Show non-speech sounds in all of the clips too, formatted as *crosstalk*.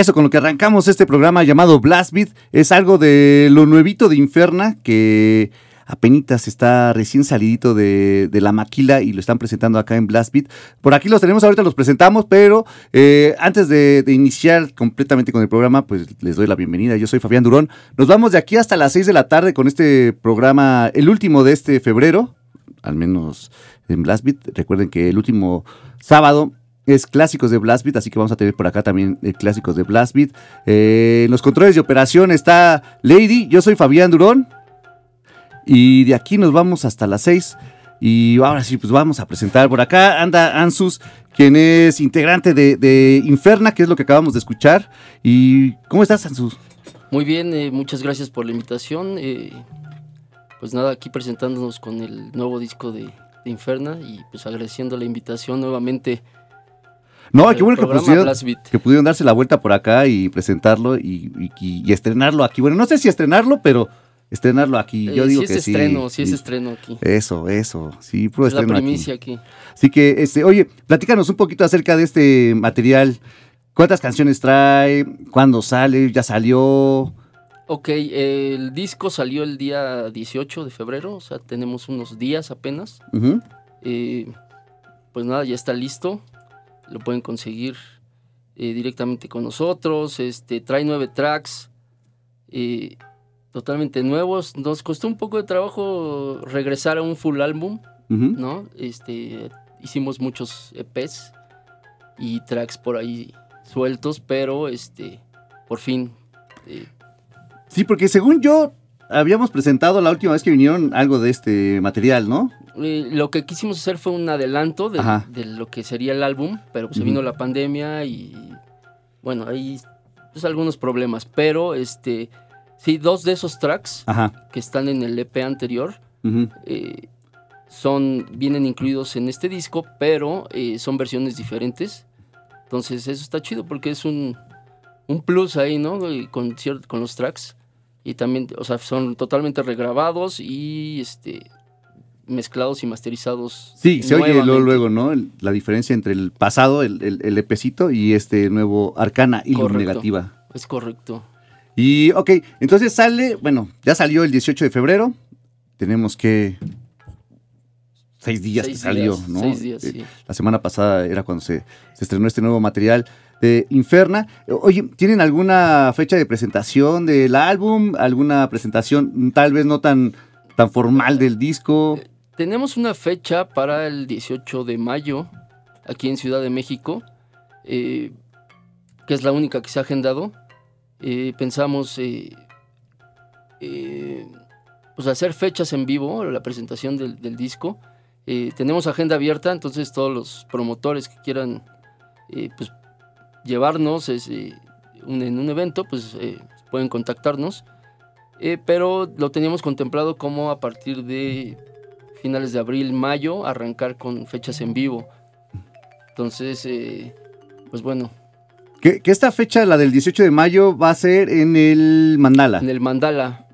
Eso con lo que arrancamos este programa llamado Blast Beat es algo de lo nuevito de Inferna que apenas está recién salidito de, la maquila y lo están presentando acá en Blast. Por aquí los tenemos, ahorita los presentamos, pero eh, antes de, iniciar completamente con el programa, pues les doy la bienvenida. Yo soy Fabián Durón. Nos vamos de aquí hasta las 6 de la tarde con este programa, el último de este febrero, al menos en Blast. Recuerden que el último sábado es clásicos de Blast Beat, así que vamos a tener por acá también eh, clásicos de Blast Beat. Eh, en los controles de operación está Lady, yo soy Fabián Durón. Y de aquí nos vamos hasta las 6. Y ahora sí, pues vamos a presentar por acá. Anda Ansus, quien es integrante de, Inferna, que es lo que acabamos de escuchar. ¿Y cómo estás, Ansus? Muy bien, eh, muchas gracias por la invitación. pues nada, aquí presentándonos con el nuevo disco de, de Inferna y pues agradeciendo la invitación nuevamente no, qué bueno que pudieron, que pudieron darse la vuelta por acá y presentarlo y, estrenarlo aquí. Bueno, no sé si estrenarlo, pero estrenarlo aquí. Yo eh, digo sí que es estreno, sí es estreno aquí. Eso, eso, sí, puro es estreno la primicia aquí. Así que, este, oye, platícanos un poquito acerca de este material. ¿Cuántas canciones trae? ¿Cuándo sale? ¿Ya salió? Ok, el disco salió el día 18 de febrero, o sea, tenemos unos días apenas. Eh, pues nada, ya está listo. Lo pueden conseguir eh, directamente con nosotros. Este, trae nueve tracks eh, totalmente nuevos. Nos costó un poco de trabajo regresar a un full álbum. ¿no? Este, hicimos muchos EPs y tracks por ahí sueltos, pero este, por fin. eh, Sí, porque según yo, habíamos presentado la última vez que vinieron algo de este material, ¿no? Eh, lo que quisimos hacer fue un adelanto de, lo que sería el álbum, pero pues, se Ujú. vino la pandemia y bueno, hay pues, algunos problemas, pero este sí, dos de esos tracks Ajá. que están en el EP anterior Ujú. eh, son vienen incluidos en este disco, pero eh, son versiones diferentes. Entonces eso está chido porque es un, un plus ahí, ¿no? Con, con los tracks. Y también, o sea, son totalmente regrabados y este mezclados y masterizados. Sí, se oye luego, ¿no? El- La diferencia entre el pasado, el, el, el EPcito, y este nuevo Arcana y. Negativa. Es correcto. Y, ok, entonces sale, bueno, ya salió el 18 de febrero. Tenemos que. Seis días Seis que salió, días, ¿no? seis días, Eh, sí. La semana pasada era cuando se, se estrenó este nuevo material de Inferna. Oye, ¿tienen alguna fecha de presentación del álbum? ¿Alguna presentación tal vez no tan, tan formal del disco? Tenemos una fecha para el 18 de mayo aquí en Ciudad de México, eh, que es la única que se ha agendado. Eh, pensamos eh, pues hacer fechas en vivo, la presentación del, disco. Tenemos agenda abierta, entonces todos los promotores que quieran pues, llevarnos en un evento, pues pueden contactarnos. Pero lo teníamos contemplado como a partir de finales de abril, mayo, arrancar con fechas en vivo. Entonces, eh, pues bueno, Que, que esta fecha, la del 18 de mayo, va a ser en el Mandala. en el Mandala.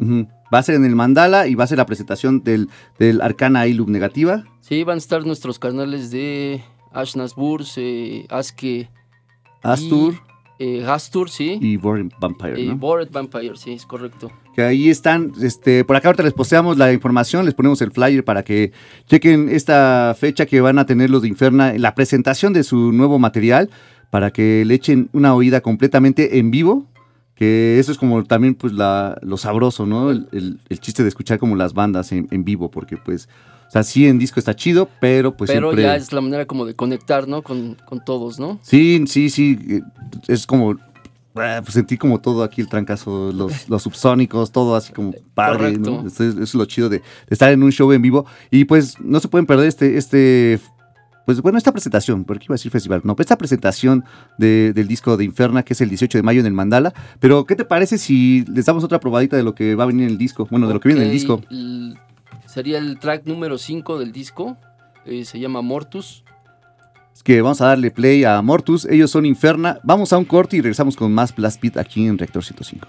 Va a ser en el Mandala y va a ser la presentación del, del Arcana Ilum Negativa. sí, van a estar nuestros canales de Ashnas Burs, eh, Aske, Astur eh, Astur, sí, y Boring Vampire, y ¿no? Bored Vampire, sí, es correcto. que ahí están, este, por acá ahorita les posteamos la información, les ponemos el flyer para que chequen esta fecha que van a tener los de Inferna, la presentación de su nuevo material, para que le echen una oída completamente en vivo, que eso es como también pues la, lo sabroso, ¿no? El, el- el chiste de escuchar como las bandas en, en vivo, porque pues, sea, sí en disco está chido, pero pues Pero siempre... ya es la manera como de conectar, ¿no? Con, con todos, ¿no? Sí, sí, sí. eh, Es como. ah, Pues sentí como todo aquí el trancazo, los, *laughs* los subsónicos, todo así como padre, ¿no? Eso es, eso es lo chido de, de estar en un show en vivo. Y pues no se pueden perder este, este, pues bueno, esta presentación, porque iba a decir festival, no, esta presentación de- del disco de Inferna, que es el 18 de mayo en el Mandala. Pero, ¿qué te parece si les damos otra probadita de lo que va a venir en el disco? Bueno, de lo que viene en el disco. Sería el track número 5 del disco, eh, se llama Mortus. Es que vamos a darle play a Mortus, ellos son Inferna. Vamos a un corte y regresamos con más Blast Beat aquí en Reactor 105.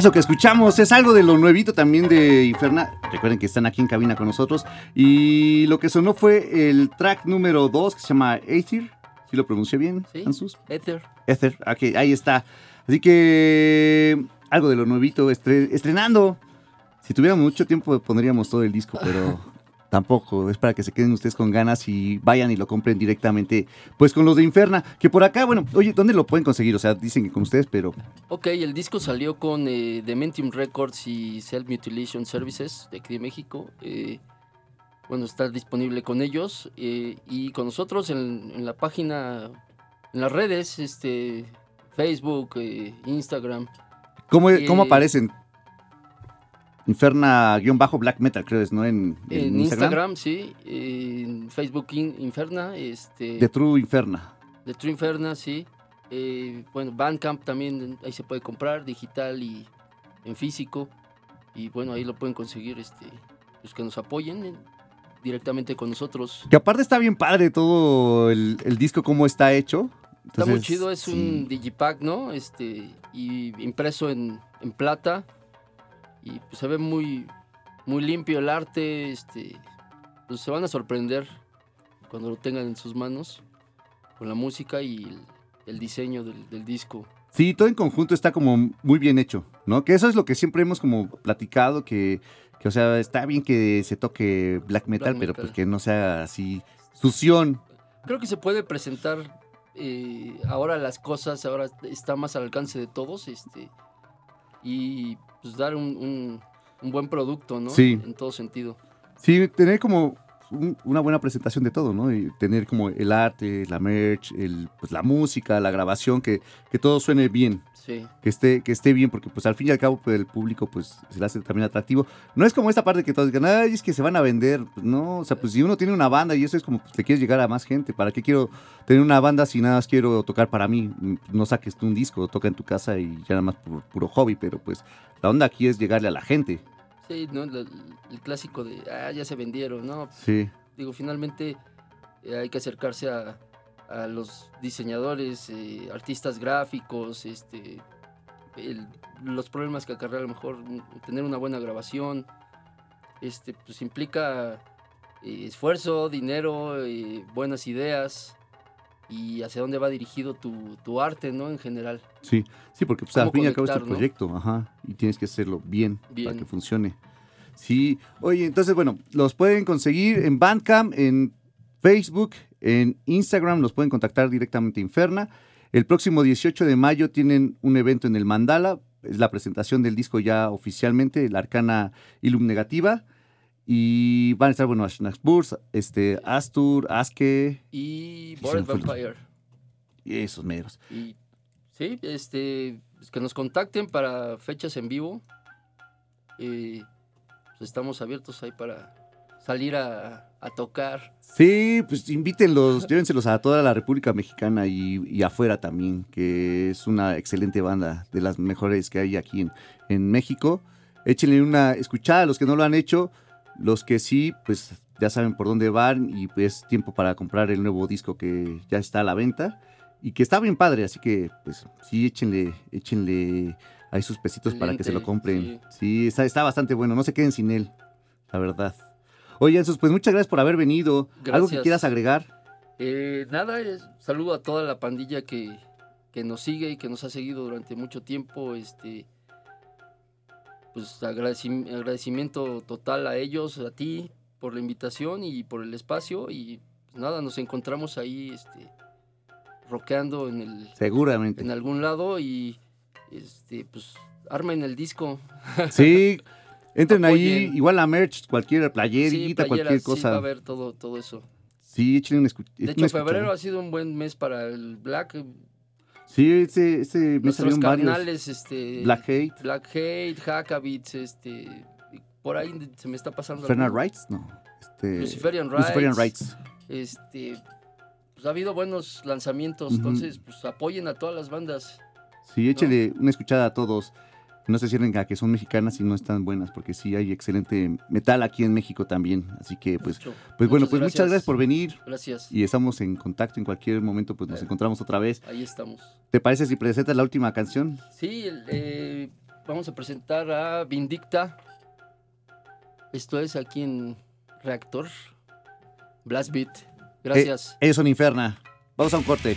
Eso que escuchamos es algo de lo nuevito también de Inferna. Recuerden que están aquí en cabina con nosotros. Y lo que sonó fue el track número 2 que se llama Aether. ¿Sí lo pronuncié bien, Sí. Ansus? Ether. Ether. Ok, ahí está. Así que algo de lo nuevito estre- estrenando. Si tuviéramos mucho tiempo pondríamos todo el disco, pero tampoco. Es para que se queden ustedes con ganas y vayan y lo compren directamente, pues con los de Inferna. Que por acá, bueno, oye, ¿dónde lo pueden conseguir? O sea, dicen que con ustedes, pero Ok, el disco salió con eh, Dementium Records y Self Mutilation Services de aquí de México. Eh, bueno, está disponible con ellos eh, y con nosotros en, en la página, en las redes, este, Facebook, eh, Instagram. ¿cómo, cómo aparecen? Inferna-Black Metal, creo es, ¿no? En, en En Instagram. Instagram, sí. En Facebook In- Inferna, este, De True Inferna. de True Inferna, sí. Eh, bueno, Bandcamp también, ahí se puede comprar, digital y en físico. Y bueno, ahí lo pueden conseguir, este, los que nos apoyen eh, directamente con nosotros. Que aparte está bien padre todo el, el disco, cómo está hecho. Está muy chido, es sí. un digipack, ¿no? Este, y impreso en, en plata. Y pues se ve muy, muy limpio el arte. Este, pues se van a sorprender cuando lo tengan en sus manos. Con la música y el, el diseño del, del disco. Sí, todo en conjunto está como muy bien hecho, ¿no? Que eso es lo que siempre hemos como platicado, que, que, o sea, está bien que se toque black metal, Black pero metal. pues que no sea así sución. Creo que se puede presentar eh, ahora las cosas, ahora está más al alcance de todos, este, y pues dar un, un- un buen producto, ¿no? Sí. En todo sentido. Sí, tener como un- una buena presentación de todo, ¿no? Y tener como el arte, la merch, el, pues la música, la grabación, que, que todo suene bien. Sí. que esté, que esté bien, porque pues al fin y al cabo pues, el público pues se le hace también atractivo. No es como esta parte que todos digan, ay, es que se van a vender. Pues, no, o sea, pues si uno tiene una banda y eso es como, pues te quieres llegar a más gente. ¿Para qué quiero tener una banda si nada más quiero tocar para mí? No saques tú un disco, toca en tu casa y ya nada más por puro hobby, pero pues la onda aquí es llegarle a la gente. Sí, ¿no? El clásico de, ah, ya se vendieron, ¿no? Sí, Digo, finalmente eh, hay que acercarse a, a los diseñadores, eh, artistas gráficos, este, el- los problemas que acarrea a lo mejor tener una buena grabación, este, pues implica eh, esfuerzo, dinero, buenas ideas y hacia dónde va dirigido tu, tu arte, ¿no? En general. sí, sí, porque pues al ¿Cómo fin y al cabo es tu no? proyecto, ajá, y tienes que hacerlo bien, para que funcione. Sí, oye, entonces, bueno, los pueden conseguir en Bandcamp, en Facebook, en Instagram, los pueden contactar directamente a Inferna. El próximo 18 de mayo tienen un evento en el Mandala, es la presentación del disco ya oficialmente, la Arcana Illum Negativa. Y van a estar, bueno, Ashnaxburs, este, Astur, Aske Y Bored Vampire. y esos meros. Y sí, este, pues que nos contacten para fechas en vivo. Eh, pues estamos abiertos ahí para salir a, a tocar. Sí, pues invítenlos, *laughs* llévenselos a toda la República Mexicana y, y afuera también, que es una excelente banda, de las mejores que hay aquí en, en México. Échenle una escuchada a los que no lo han hecho, los que sí, pues ya saben por dónde van y pues tiempo para comprar el nuevo disco que ya está a la venta y que está bien padre, así que pues sí, échenle, échenle ahí sus pesitos para que se lo compren. Sí, está, está bastante bueno, no se queden sin él, la verdad. Oye, Jesús, pues muchas gracias por haber venido. ¿Algo que Gracias. quieras agregar? Eh, nada, es- saludo a toda la pandilla que, que nos sigue y que nos ha seguido durante mucho tiempo. Este, pues agradecim- agradecimiento total a ellos, a ti, por la invitación y por el espacio. Y pues nada, nos encontramos ahí este, rockeando en el, Seguramente. en algún lado y este pues armen el disco. *laughs* Sí, entren ahí, igual la merch, cualquier playerita, Sí, cualquier playeras, sí, va a cosa. haber todo, todo eso. Sí, un escu- De hecho, febrero ha sido un buen mes para el Black. Sí, ese, ese me salieron varios. este... Black Hate, Black Hate, Hackabits, este... Por ahí se me está pasando. Fernal alguno. Rights, no. Este, Luciferian Rights. Luciferian Rights. Este... Pues ha habido buenos lanzamientos, entonces pues apoyen a todas las bandas. Sí, échele una escuchada a todos. No se cierren a que son mexicanas y no están buenas, porque sí hay excelente metal aquí en México también. Así que, pues, Mucho. pues bueno, Muchas pues muchas gracias por venir. Gracias. Y estamos en contacto en cualquier momento, pues nos Eh. encontramos otra vez. Ahí estamos. ¿Te parece si presentas la última canción? Sí, eh, vamos a presentar a Vindicta. Esto es aquí en Reactor. Blast Beat. Gracias. Eh, ellos son Inferna. Vamos a un corte.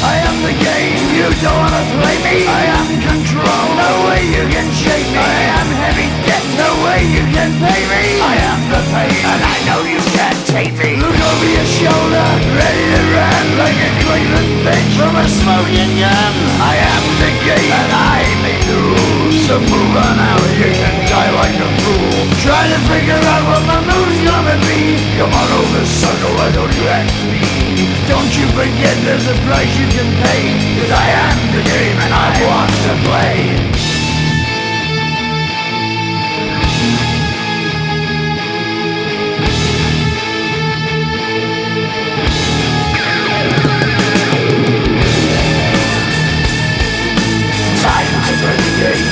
I am the game. You don't wanna play me. I am control. No way you can shake me. I am heavy debt. No way you can pay me. I am the pain, and I know you can't take me. Look over your shoulder, ready to run like a Cleveland bitch from a smoking gun. I am the game, and I make the rules. So move on out, you can die like a fool. Trying to figure out what my move's gonna be. Come on over, sucker, why don't you ask me? Don't you forget there's a price you and pain Cause I am the game and I want to play. Time to play the game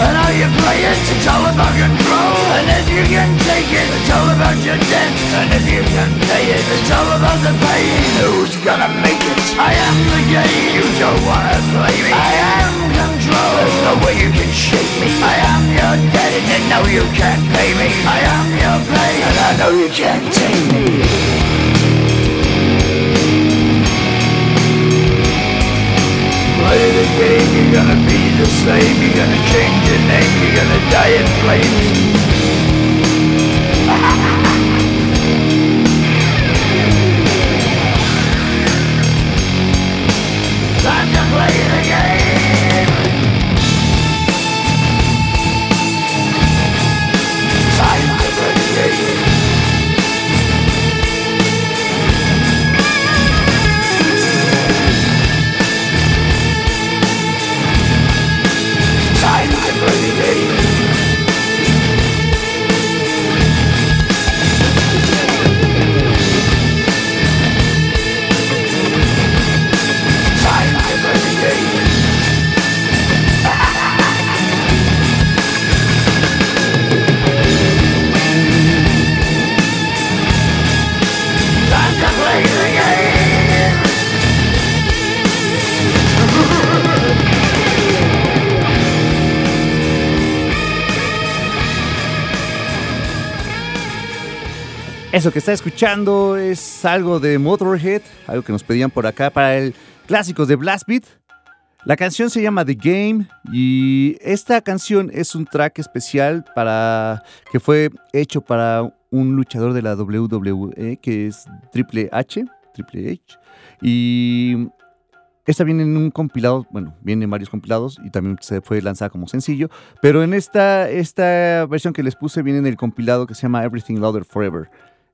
And how you play it, it's all about control And if you can take it, it's all about your debt. And if you can pay it, it's all about the pain. Who's gonna make it? I am the game. You don't wanna play me. I am control. There's no way you can shake me. I am your debt and know you can't pay me. I am your pain and I know you can't take me. Play the game, you're gonna be the same You're gonna change your name, you're gonna die in flames. *laughs* Time to play Eso que está escuchando es algo de Motorhead, algo que nos pedían por acá para el clásicos de Blast Beat. La canción se llama The Game y esta canción es un track especial para que fue hecho para un luchador de la WWE que es Triple H, Triple H y esta viene en un compilado, bueno, viene en varios compilados y también se fue lanzada como sencillo, pero en esta, esta versión que les puse viene en el compilado que se llama Everything Louder Forever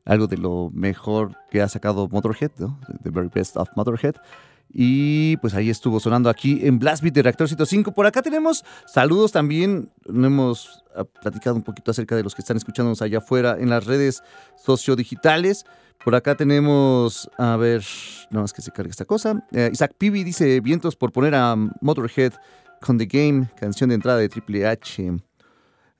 algo de lo mejor que ha sacado Motorhead, ¿no? The Very Best of Motorhead. Y pues ahí estuvo sonando aquí en Blast Beat de Reactor 105. Por acá tenemos saludos también. Hemos ah, platicado un poquito acerca de los que están escuchándonos allá afuera en las redes sociodigitales. Por acá tenemos, a ver, no más que se cargue esta cosa. Eh, Isaac Pibi dice: Vientos por poner a Motorhead con The Game, canción de entrada de Triple H.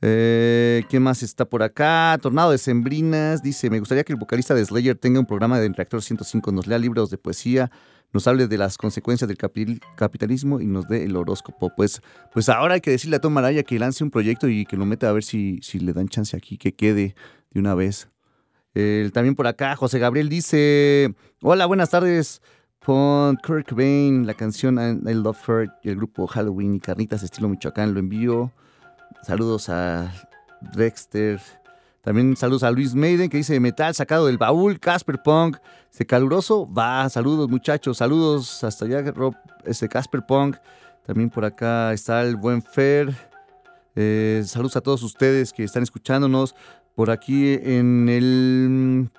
Eh, ¿Qué más está por acá? Tornado de Sembrinas dice: Me gustaría que el vocalista de Slayer tenga un programa de Reactor 105, nos lea libros de poesía, nos hable de las consecuencias del capi- capitalismo y nos dé el horóscopo. Pues, pues ahora hay que decirle a Tom Araya que lance un proyecto y que lo meta a ver si, si le dan chance aquí, que quede de una vez. También por acá, José Gabriel dice: Hola, buenas tardes. Pon Kurt Cobain, la canción I Love Her el grupo Halloween y Carnitas estilo Michoacán, lo envío. Saludos a Dexter. También saludos a Luis Maiden que dice metal sacado del baúl, Casper Punk. Este caluroso, va, saludos muchachos, saludos hasta allá, Rob, este Casper Punk. También por acá está el buen Fer. Eh, saludos a todos ustedes que están escuchándonos. Por aquí en el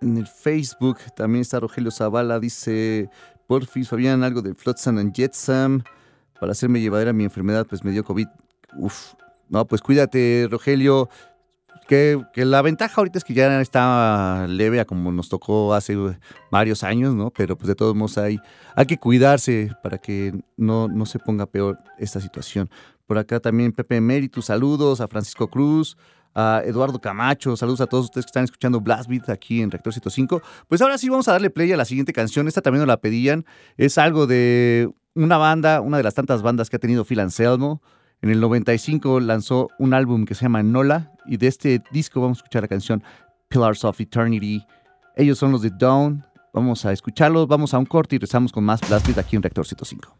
en el Facebook también está Rogelio Zavala, dice, porfis, Fabián, algo de Flotsam and Jetsam. Para hacerme llevadera mi enfermedad, pues me dio COVID. Uf, no, pues cuídate, Rogelio. Que, la ventaja ahorita es que ya está leve como nos tocó hace varios años, ¿no? Pero pues de todos modos hay, que cuidarse para que no, no se ponga peor esta situación. Por acá también Pepe Emeritus, saludos a Francisco Cruz, a Eduardo Camacho, saludos a todos ustedes que están escuchando Blast Beat aquí en Reactor 105. Pues ahora sí vamos a darle play a la siguiente canción, esta también nos la pedían, es algo de una banda, una de las tantas bandas que ha tenido Phil Anselmo. En el 95 lanzó un álbum que se llama Nola y de este disco vamos a escuchar la canción Pillars of Eternity. Ellos son los de Dawn. Vamos a escucharlos, vamos a un corte y regresamos con más Blast Beat aquí en Reactor 105.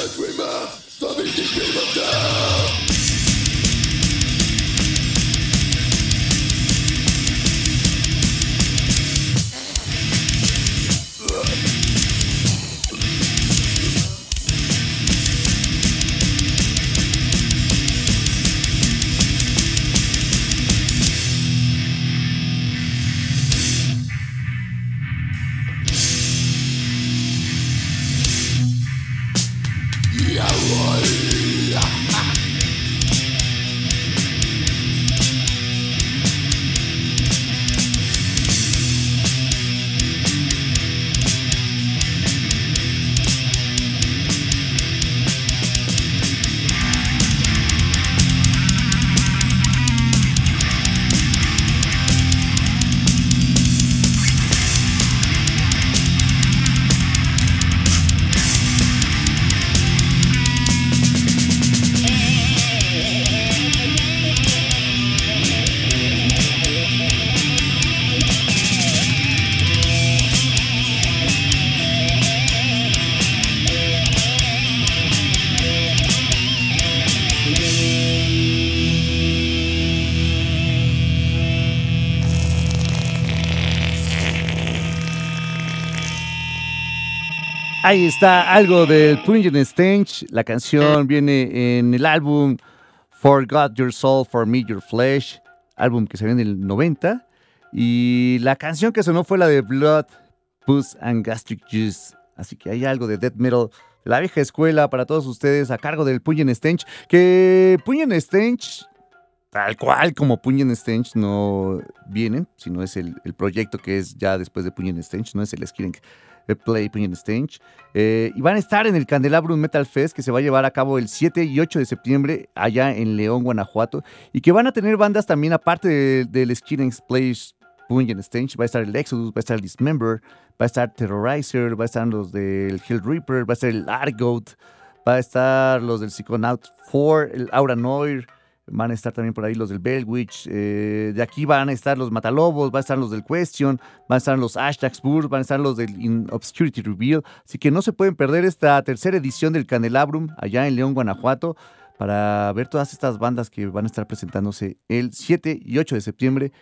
the dreamer, the victim of death. Ahí está algo del Pungent Stench. La canción viene en el álbum Forgot Your Soul, For Me Your Flesh. álbum que salió en el 90. Y la canción que sonó fue la de Blood, Puss and Gastric Juice. Así que hay algo de death metal la vieja escuela para todos ustedes a cargo del Punyen Stench. Que Punyen Stench, tal cual como Punyen Stench, no vienen, sino es el, proyecto que es ya después de Punyen Stench, no es el Skilling Play Punyen Stench. Eh, y van a estar en el Candelabrum Metal Fest que se va a llevar a cabo el 7 y 8 de septiembre allá en León, Guanajuato. Y que van a tener bandas también aparte del Skilling Play Punyen Stench. Va a estar el Exodus, va a estar el Dismember, va a estar Terrorizer, va a estar los del Hill Reaper, va a estar el Argoat, va a estar los del Psychonaut 4, el Aura Noir, van a estar también por ahí los del Bellwitch, eh, de aquí van a estar los Matalobos, va a estar los del Question, van a estar los Ashtags Burr, van a estar los del In Obscurity Reveal, así que no se pueden perder esta tercera edición del Candelabrum allá en León, Guanajuato, para ver todas estas bandas que van a estar presentándose el 7 y 8 de septiembre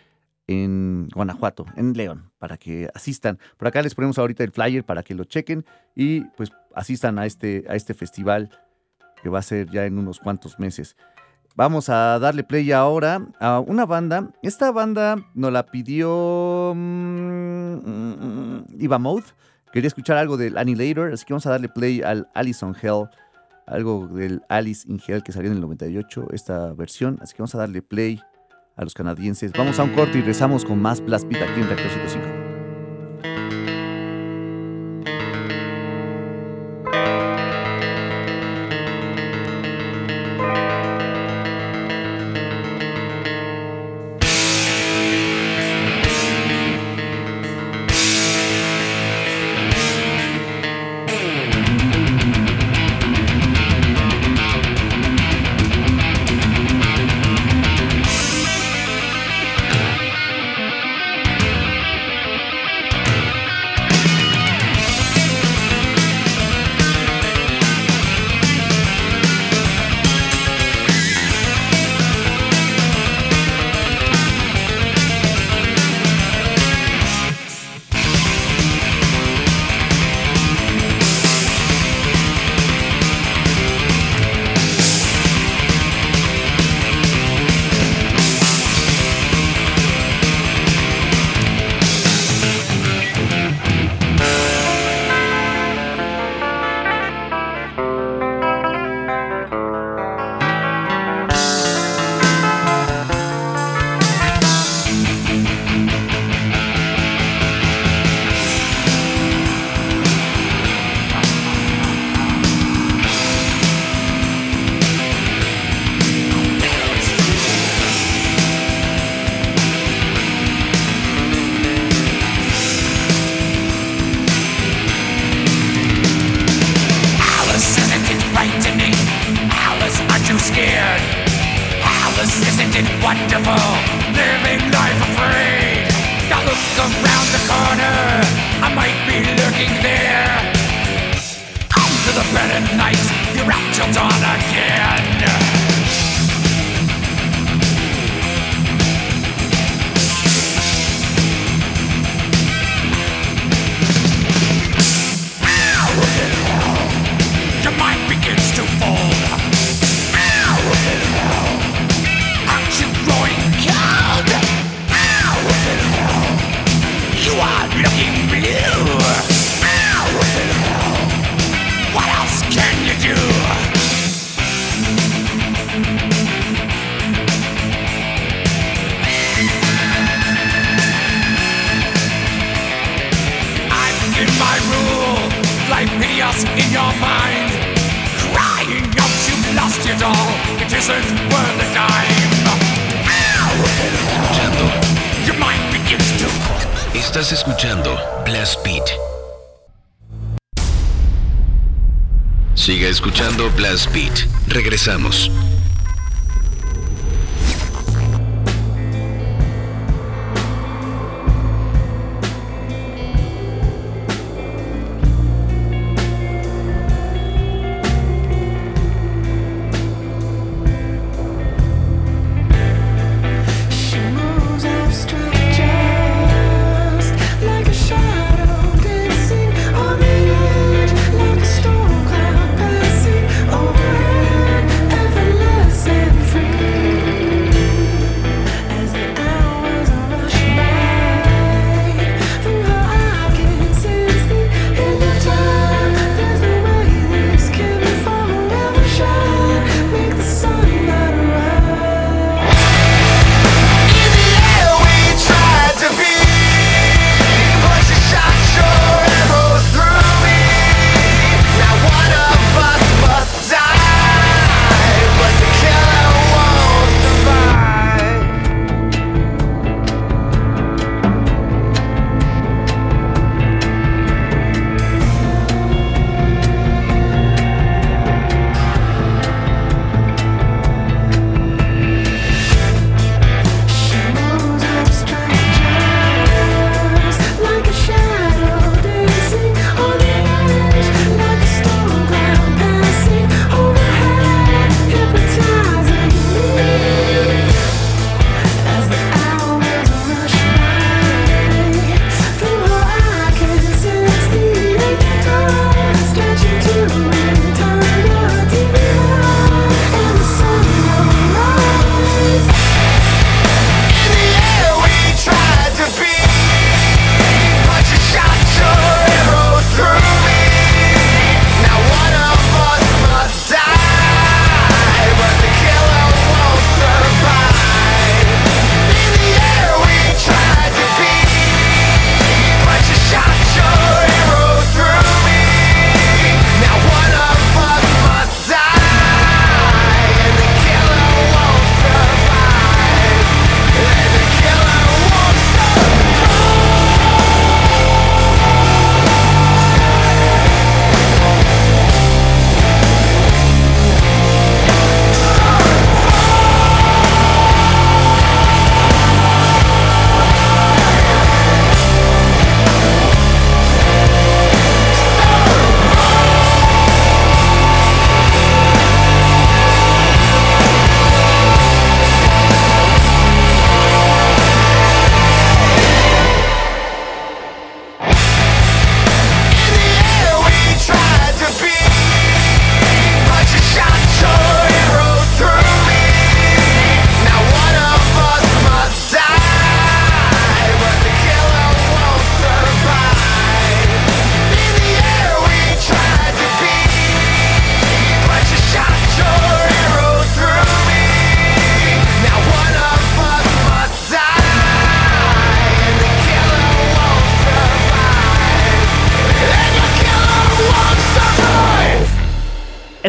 en Guanajuato, en León, para que asistan. Por acá les ponemos ahorita el flyer para que lo chequen y pues asistan a este, a este festival que va a ser ya en unos cuantos meses. Vamos a darle play ahora a una banda. Esta banda nos la pidió mmm. Quería escuchar algo del Annihilator, así que vamos a darle play al Alice on Hell, algo del Alice in Hell que salió en el 98, esta versión. Así que vamos a darle play a los canadienses. Vamos a un corte y rezamos con más Blast Beat aquí en Reactor 105.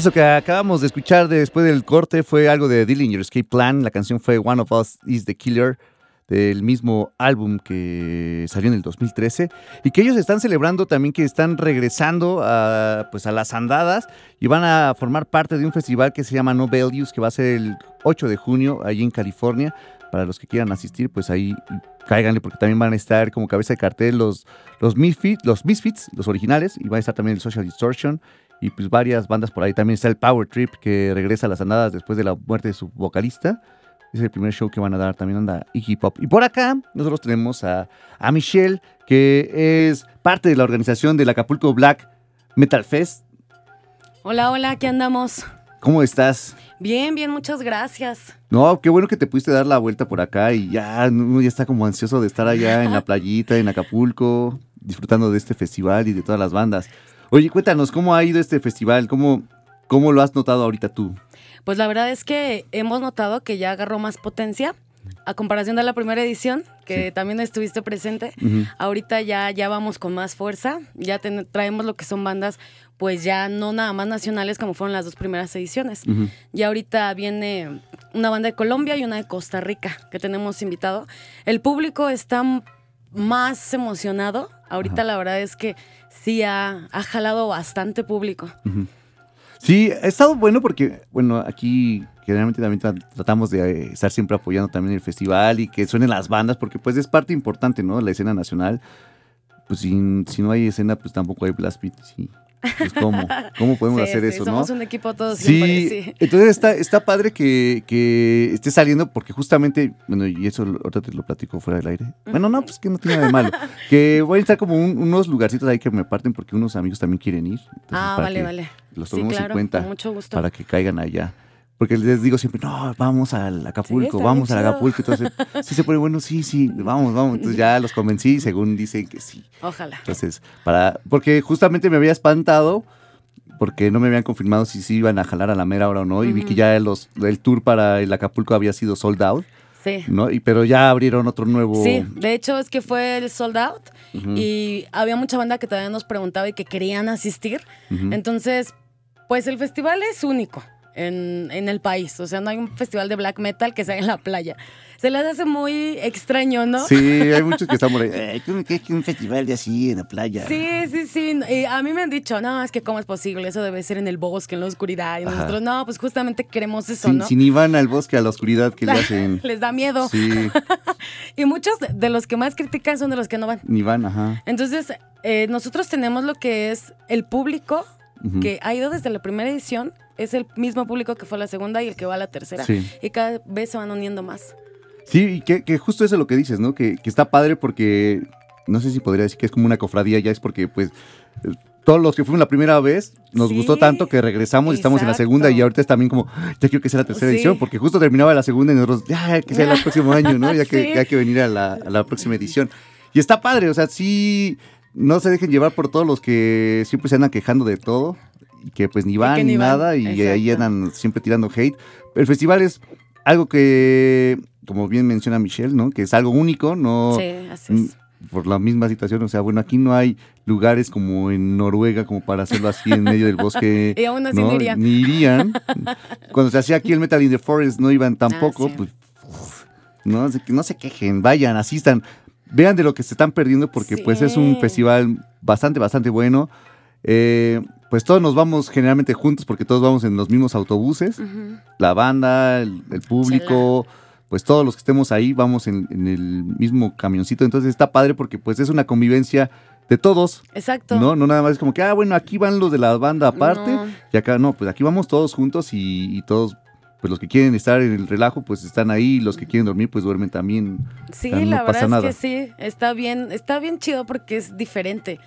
Eso que acabamos de escuchar después del corte fue algo de Dillinger Escape Plan. La canción fue One of Us is the Killer del mismo álbum que salió en el 2013 y que ellos están celebrando también que están regresando a, pues a las andadas y van a formar parte de un festival que se llama No Values que va a ser el 8 de junio allí en California. Para los que quieran asistir, pues ahí cáiganle porque también van a estar como cabeza de cartel los, los, Misfits, los Misfits, los originales, y va a estar también el Social Distortion y pues varias bandas por ahí. También está el Power Trip que regresa a las andadas después de la muerte de su vocalista. Es el primer show que van a dar. También anda Iggy Pop. Y por acá nosotros tenemos a, a Michelle, que es parte de la organización del Acapulco Black Metal Fest. Hola, hola, ¿qué andamos? ¿Cómo estás? Bien, bien, muchas gracias. No, qué bueno que te pudiste dar la vuelta por acá y ya, uno ya está como ansioso de estar allá en la playita, en Acapulco, disfrutando de este festival y de todas las bandas. Oye, cuéntanos, ¿cómo ha ido este festival? ¿Cómo, cómo lo has notado ahorita tú? Pues la verdad es que hemos notado que ya agarró más potencia a comparación de la primera edición, que también estuviste presente. Ujú. Ahorita ya, ya vamos con más fuerza, ya ten- traemos lo que son bandas, pues ya no nada más nacionales como fueron las dos primeras ediciones. Ujú. Ya ahorita viene una banda de Colombia y una de Costa Rica que tenemos invitado. El público está más emocionado. Ahorita la verdad es que sí ha, ha jalado bastante público. Sí, ha estado bueno porque, bueno, aquí generalmente también tra- tratamos de eh, estar siempre apoyando también el festival y que suenen las bandas, porque pues es parte importante, ¿no? La escena nacional. Pues sin- si no hay escena, pues tampoco hay blast beat. Sí. Pues cómo, cómo podemos Sí, hacer sí, eso, somos ¿no? un equipo todos Sí, siempre, sí. entonces está, está padre que, que esté saliendo porque justamente, bueno, y eso ahorita te lo platico fuera del aire. Bueno, no, pues que no tiene nada de malo. *laughs* Que voy a estar como un- unos lugarcitos ahí que me parten porque unos amigos también quieren ir. Entonces, Ah, vale, vale. Los tomemos claro, en cuenta con mucho gusto. para que caigan allá. Porque les digo siempre, no, vamos al Acapulco, vamos al. Acapulco. Entonces, *laughs* sí se pone bueno, sí, sí, vamos, vamos. Entonces ya los convencí según dicen que sí. Ojalá. Entonces, para, porque justamente me había espantado porque no me habían confirmado si sí iban a jalar a la mera hora o no. Y vi que ya los, el tour para el Acapulco había sido sold out, Sí. ¿no? Y, pero ya abrieron otro nuevo. Sí, de hecho es que fue el sold out y había mucha banda que todavía nos preguntaba y que querían asistir. Entonces, pues el festival es único en, en el país. O sea, no hay un festival de black metal que sea en la playa. Se les hace muy extraño, ¿no? Sí, hay muchos que están por ahí. *laughs* "Ay, ¿cómo que un festival de así en la playa? Sí, sí, sí. Y a mí me han dicho, no, es que cómo es posible, eso debe ser en el bosque, en la oscuridad. Y Ajá. nosotros, no, pues justamente queremos eso, Si, ¿no? si ni van al bosque a la oscuridad que le *laughs* hacen. Les da miedo. Sí, *laughs* Y muchos de- los que más critican son de los que no van. ni van, ajá. Entonces, eh, nosotros tenemos lo que es el público que ha ido desde la primera edición, es el mismo público que fue a la segunda y el que va a la tercera. Sí. Y cada vez se van uniendo más. Sí, y que, que justo eso es lo que dices, ¿no? Que, que está padre porque, no sé si podría decir que es como una cofradía, ya es porque, pues, todos los que fuimos la primera vez nos Sí, gustó tanto que regresamos y estamos en la segunda y ahorita es también como, "Ay, ya quiero que sea la tercera Sí. edición, porque justo terminaba la segunda y nosotros, ya, que sea el *laughs* próximo año, ¿no? Ya que, Sí. ya hay que venir a la, a la próxima edición. Y está padre, o sea, sí, no se dejen llevar por todos los que siempre se andan quejando de todo y que pues ni van ni ni van, nada y ahí exacto. andan siempre tirando hate. El festival es algo que, como bien menciona Michelle, ¿no? Que es algo único, no Sí, así mm, es. por la misma situación. O sea, bueno, aquí no hay lugares como en Noruega como para hacerlo así en medio del bosque. *laughs* Y aún así ¿no? no irían. Ni irían. Cuando se hacía aquí el Metal in the Forest no iban tampoco. Ah, sí. pues, uf, no, no se quejen, vayan, asistan. Vean de lo que se están perdiendo porque pues es un festival bastante, bastante bueno. Eh, pues todos nos vamos generalmente juntos porque todos vamos en los mismos autobuses la banda, el, el público, pues todos los que estemos ahí vamos en, en el mismo camioncito. Entonces está padre porque pues es una convivencia de todos, Exacto. ¿no? No nada más es como que, ah, bueno, aquí van los de la banda aparte No. y acá no, pues aquí vamos todos juntos y, y todos, pues los que quieren estar en el relajo, pues están ahí, los que quieren dormir, pues duermen también. Sí, O sea, no la pasa verdad nada. es que sí, está bien, está bien chido porque es diferente.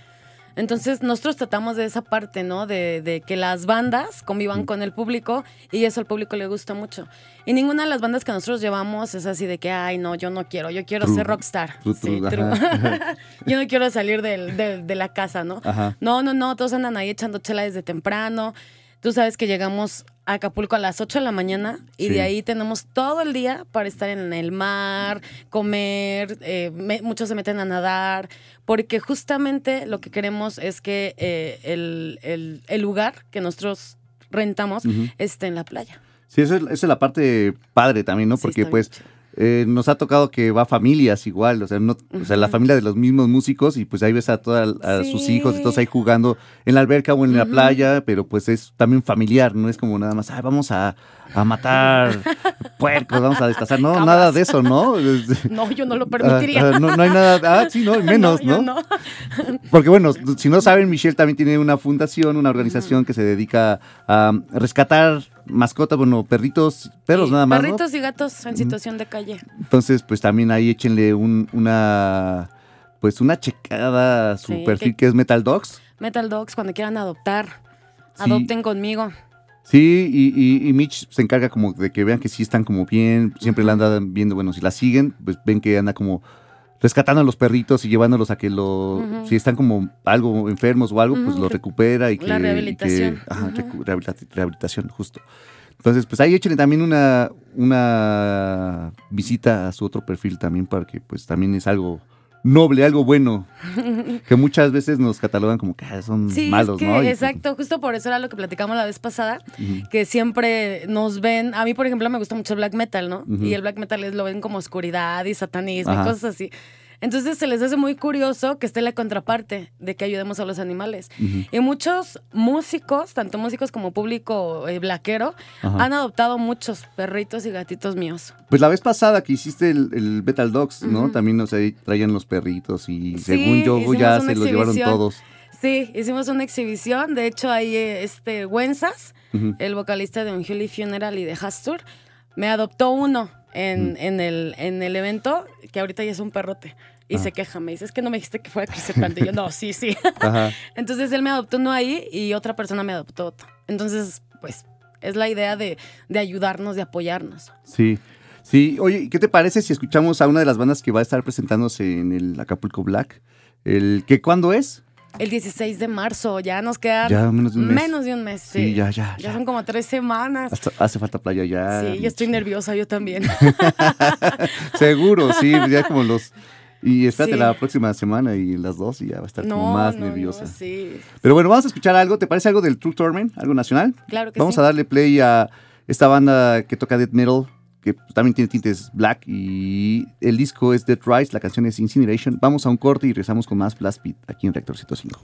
Entonces nosotros tratamos de esa parte, ¿no? De, de que las bandas convivan con el público y eso al público le gusta mucho. Y ninguna de las bandas que nosotros llevamos es así de que, ay, no, yo no quiero, yo quiero True. ser rockstar. True, Sí, true, true. ajá. *laughs* yo no quiero salir del- del- de la casa, ¿no? Ajá. No, no, no, todos andan ahí echando chela desde temprano. Tú sabes que llegamos a Acapulco a las 8 de la mañana y Sí. de ahí tenemos todo el día para estar en el mar, comer, eh, me- muchos se meten a nadar, porque justamente lo que queremos es que eh, el, el- el lugar que nosotros rentamos esté en la playa. Sí, eso es, esa es la parte padre también, ¿no? Porque pues bien. Eh, nos ha tocado que va familias igual, o sea, no, o sea, la familia de los mismos músicos y pues ahí ves a todos sus Sí. hijos y todos ahí jugando en la alberca o en la playa, pero pues es también familiar, no es como nada más, "Ay, vamos a, a matar *laughs* puercos, vamos a destazar, no, Cabras. nada de eso, ¿no? *laughs* No, yo no lo Ah, permitiría. ah, no, no hay nada, ah, sí, no, *laughs* menos, yo ¿no? Porque bueno, si no saben, Michelle también tiene una fundación, una organización que se dedica a rescatar mascotas, bueno, perritos, perros Sí, nada más, ¿no? Perritos y gatos en situación de calle. Entonces, pues también ahí échenle un, una, pues una checada a su Sí, perfil que- que es Metal Dogs. Metal Dogs, cuando quieran adoptar, Sí. adopten conmigo. Sí, y, y- y Mitch se encarga como de que vean que sí están como bien, siempre la andan viendo, bueno, si la siguen, pues ven que anda como rescatando a los perritos y llevándolos a que lo, si están como algo enfermos o algo, pues los re- recupera y que... la y que- rehabilitación. ajá, Ujú. recu- rehabilita- rehabilitación, justo. Entonces, pues ahí échenle también una, una visita a su otro perfil también para que pues también es algo noble, algo bueno, que muchas veces nos catalogan como que ah, son Sí, malos, es que, ¿no? Y, exacto, justo por eso era lo que platicamos la vez pasada, que siempre nos ven, a mí por ejemplo me gusta mucho el black metal, ¿no? Y el black metal es, lo ven como oscuridad y satanismo Ajá. y cosas así. Entonces se les hace muy curioso que esté la contraparte de que ayudemos a los animales. Y muchos músicos, tanto músicos como público eh, blaquero, Ajá. han adoptado muchos perritos y gatitos míos. Pues la vez pasada que hiciste el, el Metal Dogs, ¿no? También, sea, ahí traían los perritos y Sí, según yo ya se los llevaron todos. Sí, hicimos una exhibición. De hecho, ahí eh, este Wenzas, el vocalista de Unholy Funeral y de Hastur, me adoptó uno en, en, el, en el evento, que ahorita ya es un perrote. Y Ah. se queja, me dice, es que no me dijiste que fuera a crecer tanto. Y yo, no, sí, sí. *laughs* Ajá. Entonces él me adoptó uno ahí y otra persona me adoptó otro. Entonces, pues, es la idea de, de ayudarnos, de apoyarnos. Sí. Sí, oye, ¿qué te parece si escuchamos a una de las bandas que va a estar presentándose en el Acapulco Black? El que cuándo es? El 16 de marzo, ya nos queda Ya menos de un mes. menos de un mes. Sí, Sí, ya, ya, Ya ya. son como tres semanas. Hasta- hace falta playa ya. sí, yo estoy nerviosa, yo también. *laughs* Seguro, sí, ya como los... Y espérate Sí. la próxima semana y las dos y ya va a estar como más no, nerviosa. no, sí. Pero bueno, vamos a escuchar algo. ¿Te parece algo del True Torment? ¿Algo nacional? Claro que Vamos sí. a darle play a esta banda que toca death metal, que también tiene tintes black y el disco es Dead Rise, la canción es Incineration. Vamos a un corte y regresamos con más Blast Beat aquí en Reactor 105.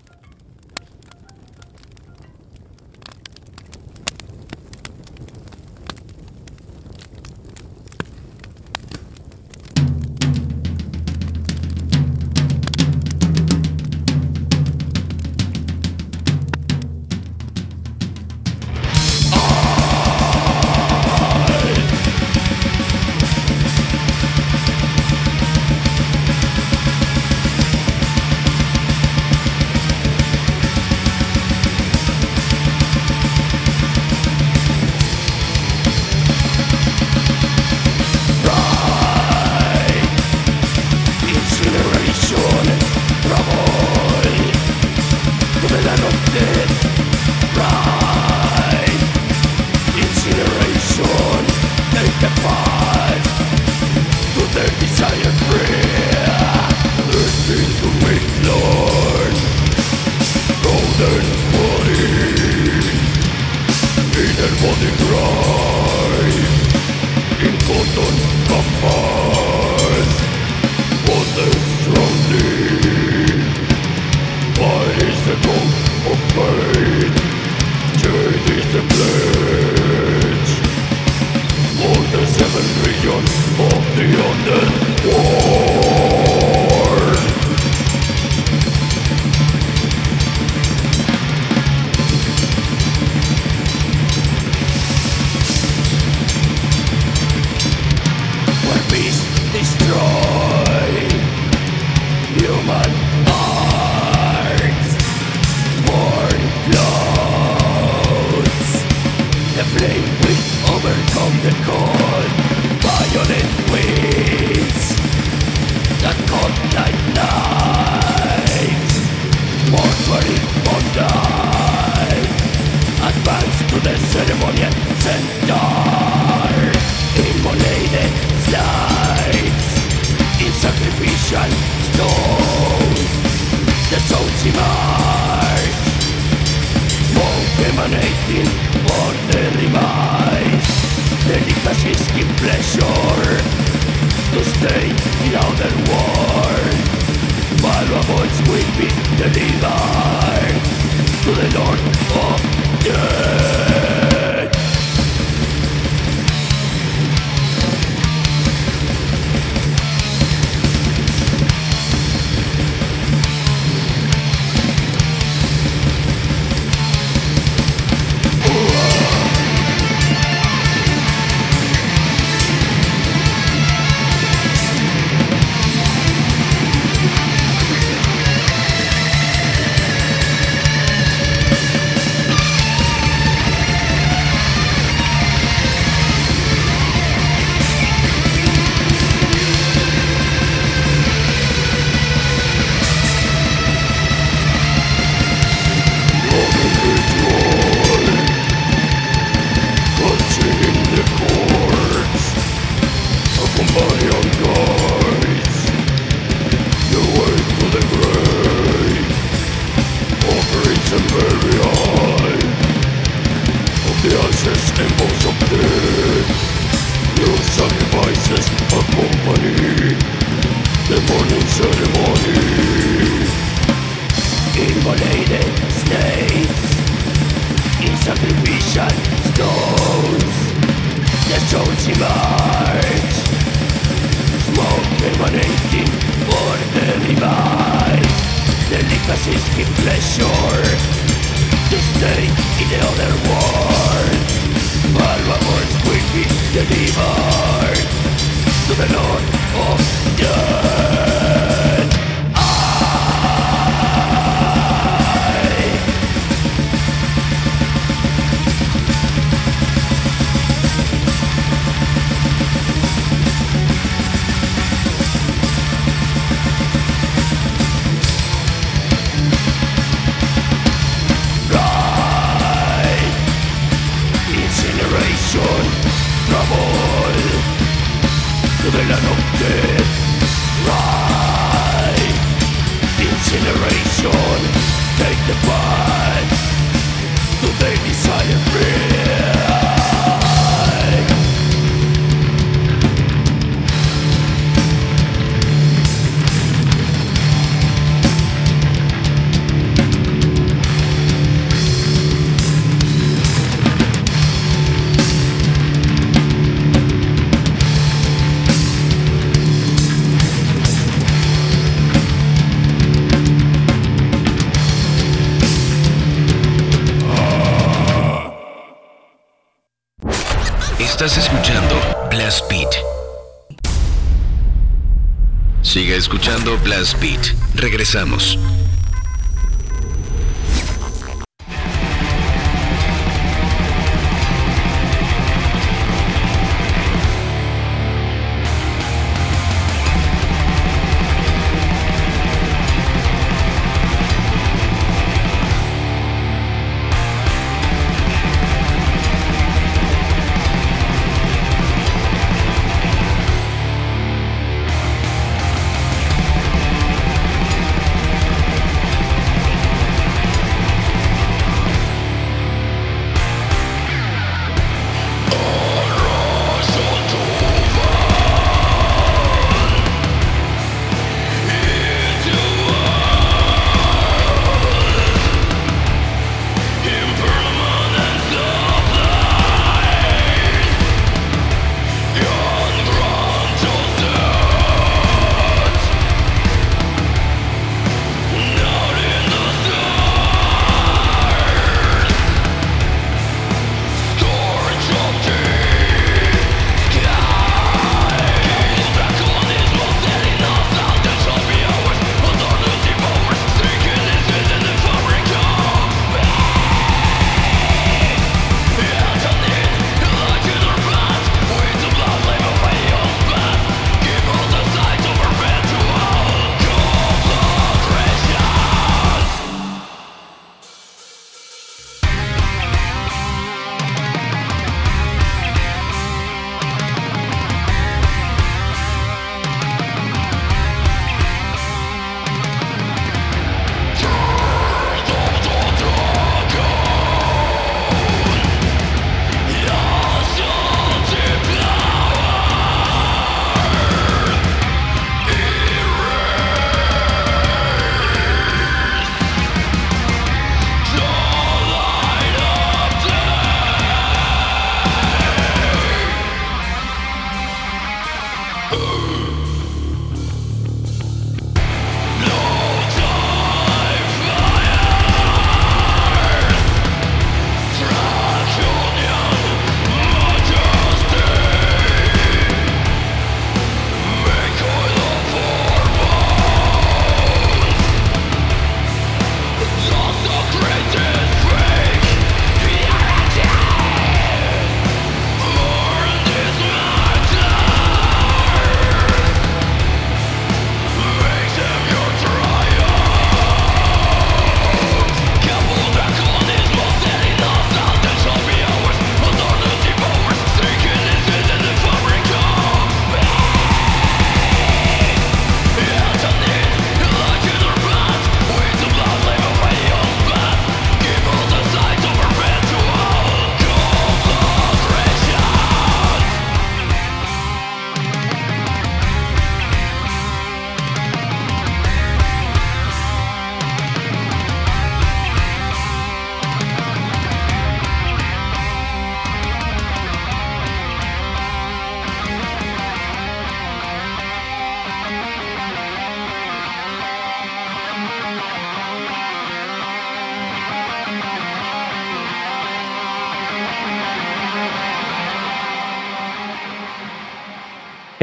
Blast Beat. Regresamos.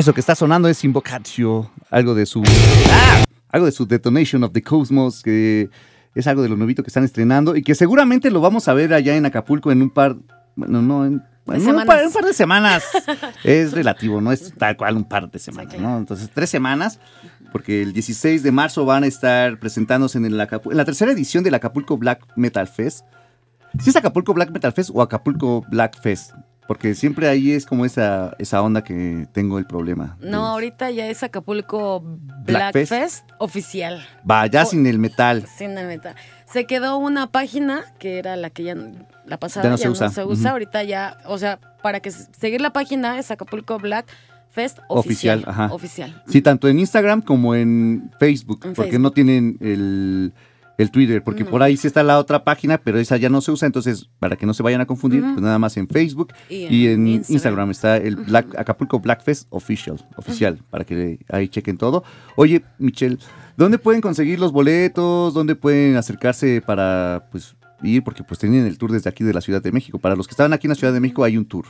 Eso que está sonando es Invocatio, algo de su. ¡Ah! Algo de su Detonation of the Cosmos, que es algo de lo nuevito que están estrenando y que seguramente lo vamos a ver allá en Acapulco en un par. Bueno, no, en, en un, par, en un par de semanas. *laughs* es relativo, no es tal cual un par de semanas, ¿no? Entonces, tres semanas, porque el 16 de marzo van a estar presentándose en, el en la tercera edición del Acapulco Black Metal Fest. ¿Sí es Acapulco Black Metal Fest o Acapulco Black Fest? Porque siempre ahí es como esa, esa onda que tengo el problema. No, Es- ahorita ya es Acapulco Black, Black Fest. Fest. oficial. Va, ya O- sin el metal. Sin la neta. Se quedó una página que era la que ya la pasada Ya ya no no se se usa. usa. Ujú. Ahorita ya, o sea, para que seguir la página es Acapulco Black Fest Oficial, oficial. ajá. Oficial. Sí, tanto en Instagram como en Facebook, En porque Facebook. no tienen el, el Twitter, porque por ahí sí está la otra página, pero esa ya no se usa, entonces para que no se vayan a confundir, pues nada más en Facebook Y y en Instagram, Instagram. está el Black, Acapulco Black Fest Official, oficial, para que ahí chequen todo. Oye, Michelle, ¿dónde pueden conseguir los boletos? ¿Dónde pueden acercarse para pues ir? Porque pues tienen el tour desde aquí de la Ciudad de México. Para los que estaban aquí en la Ciudad de México hay un tour.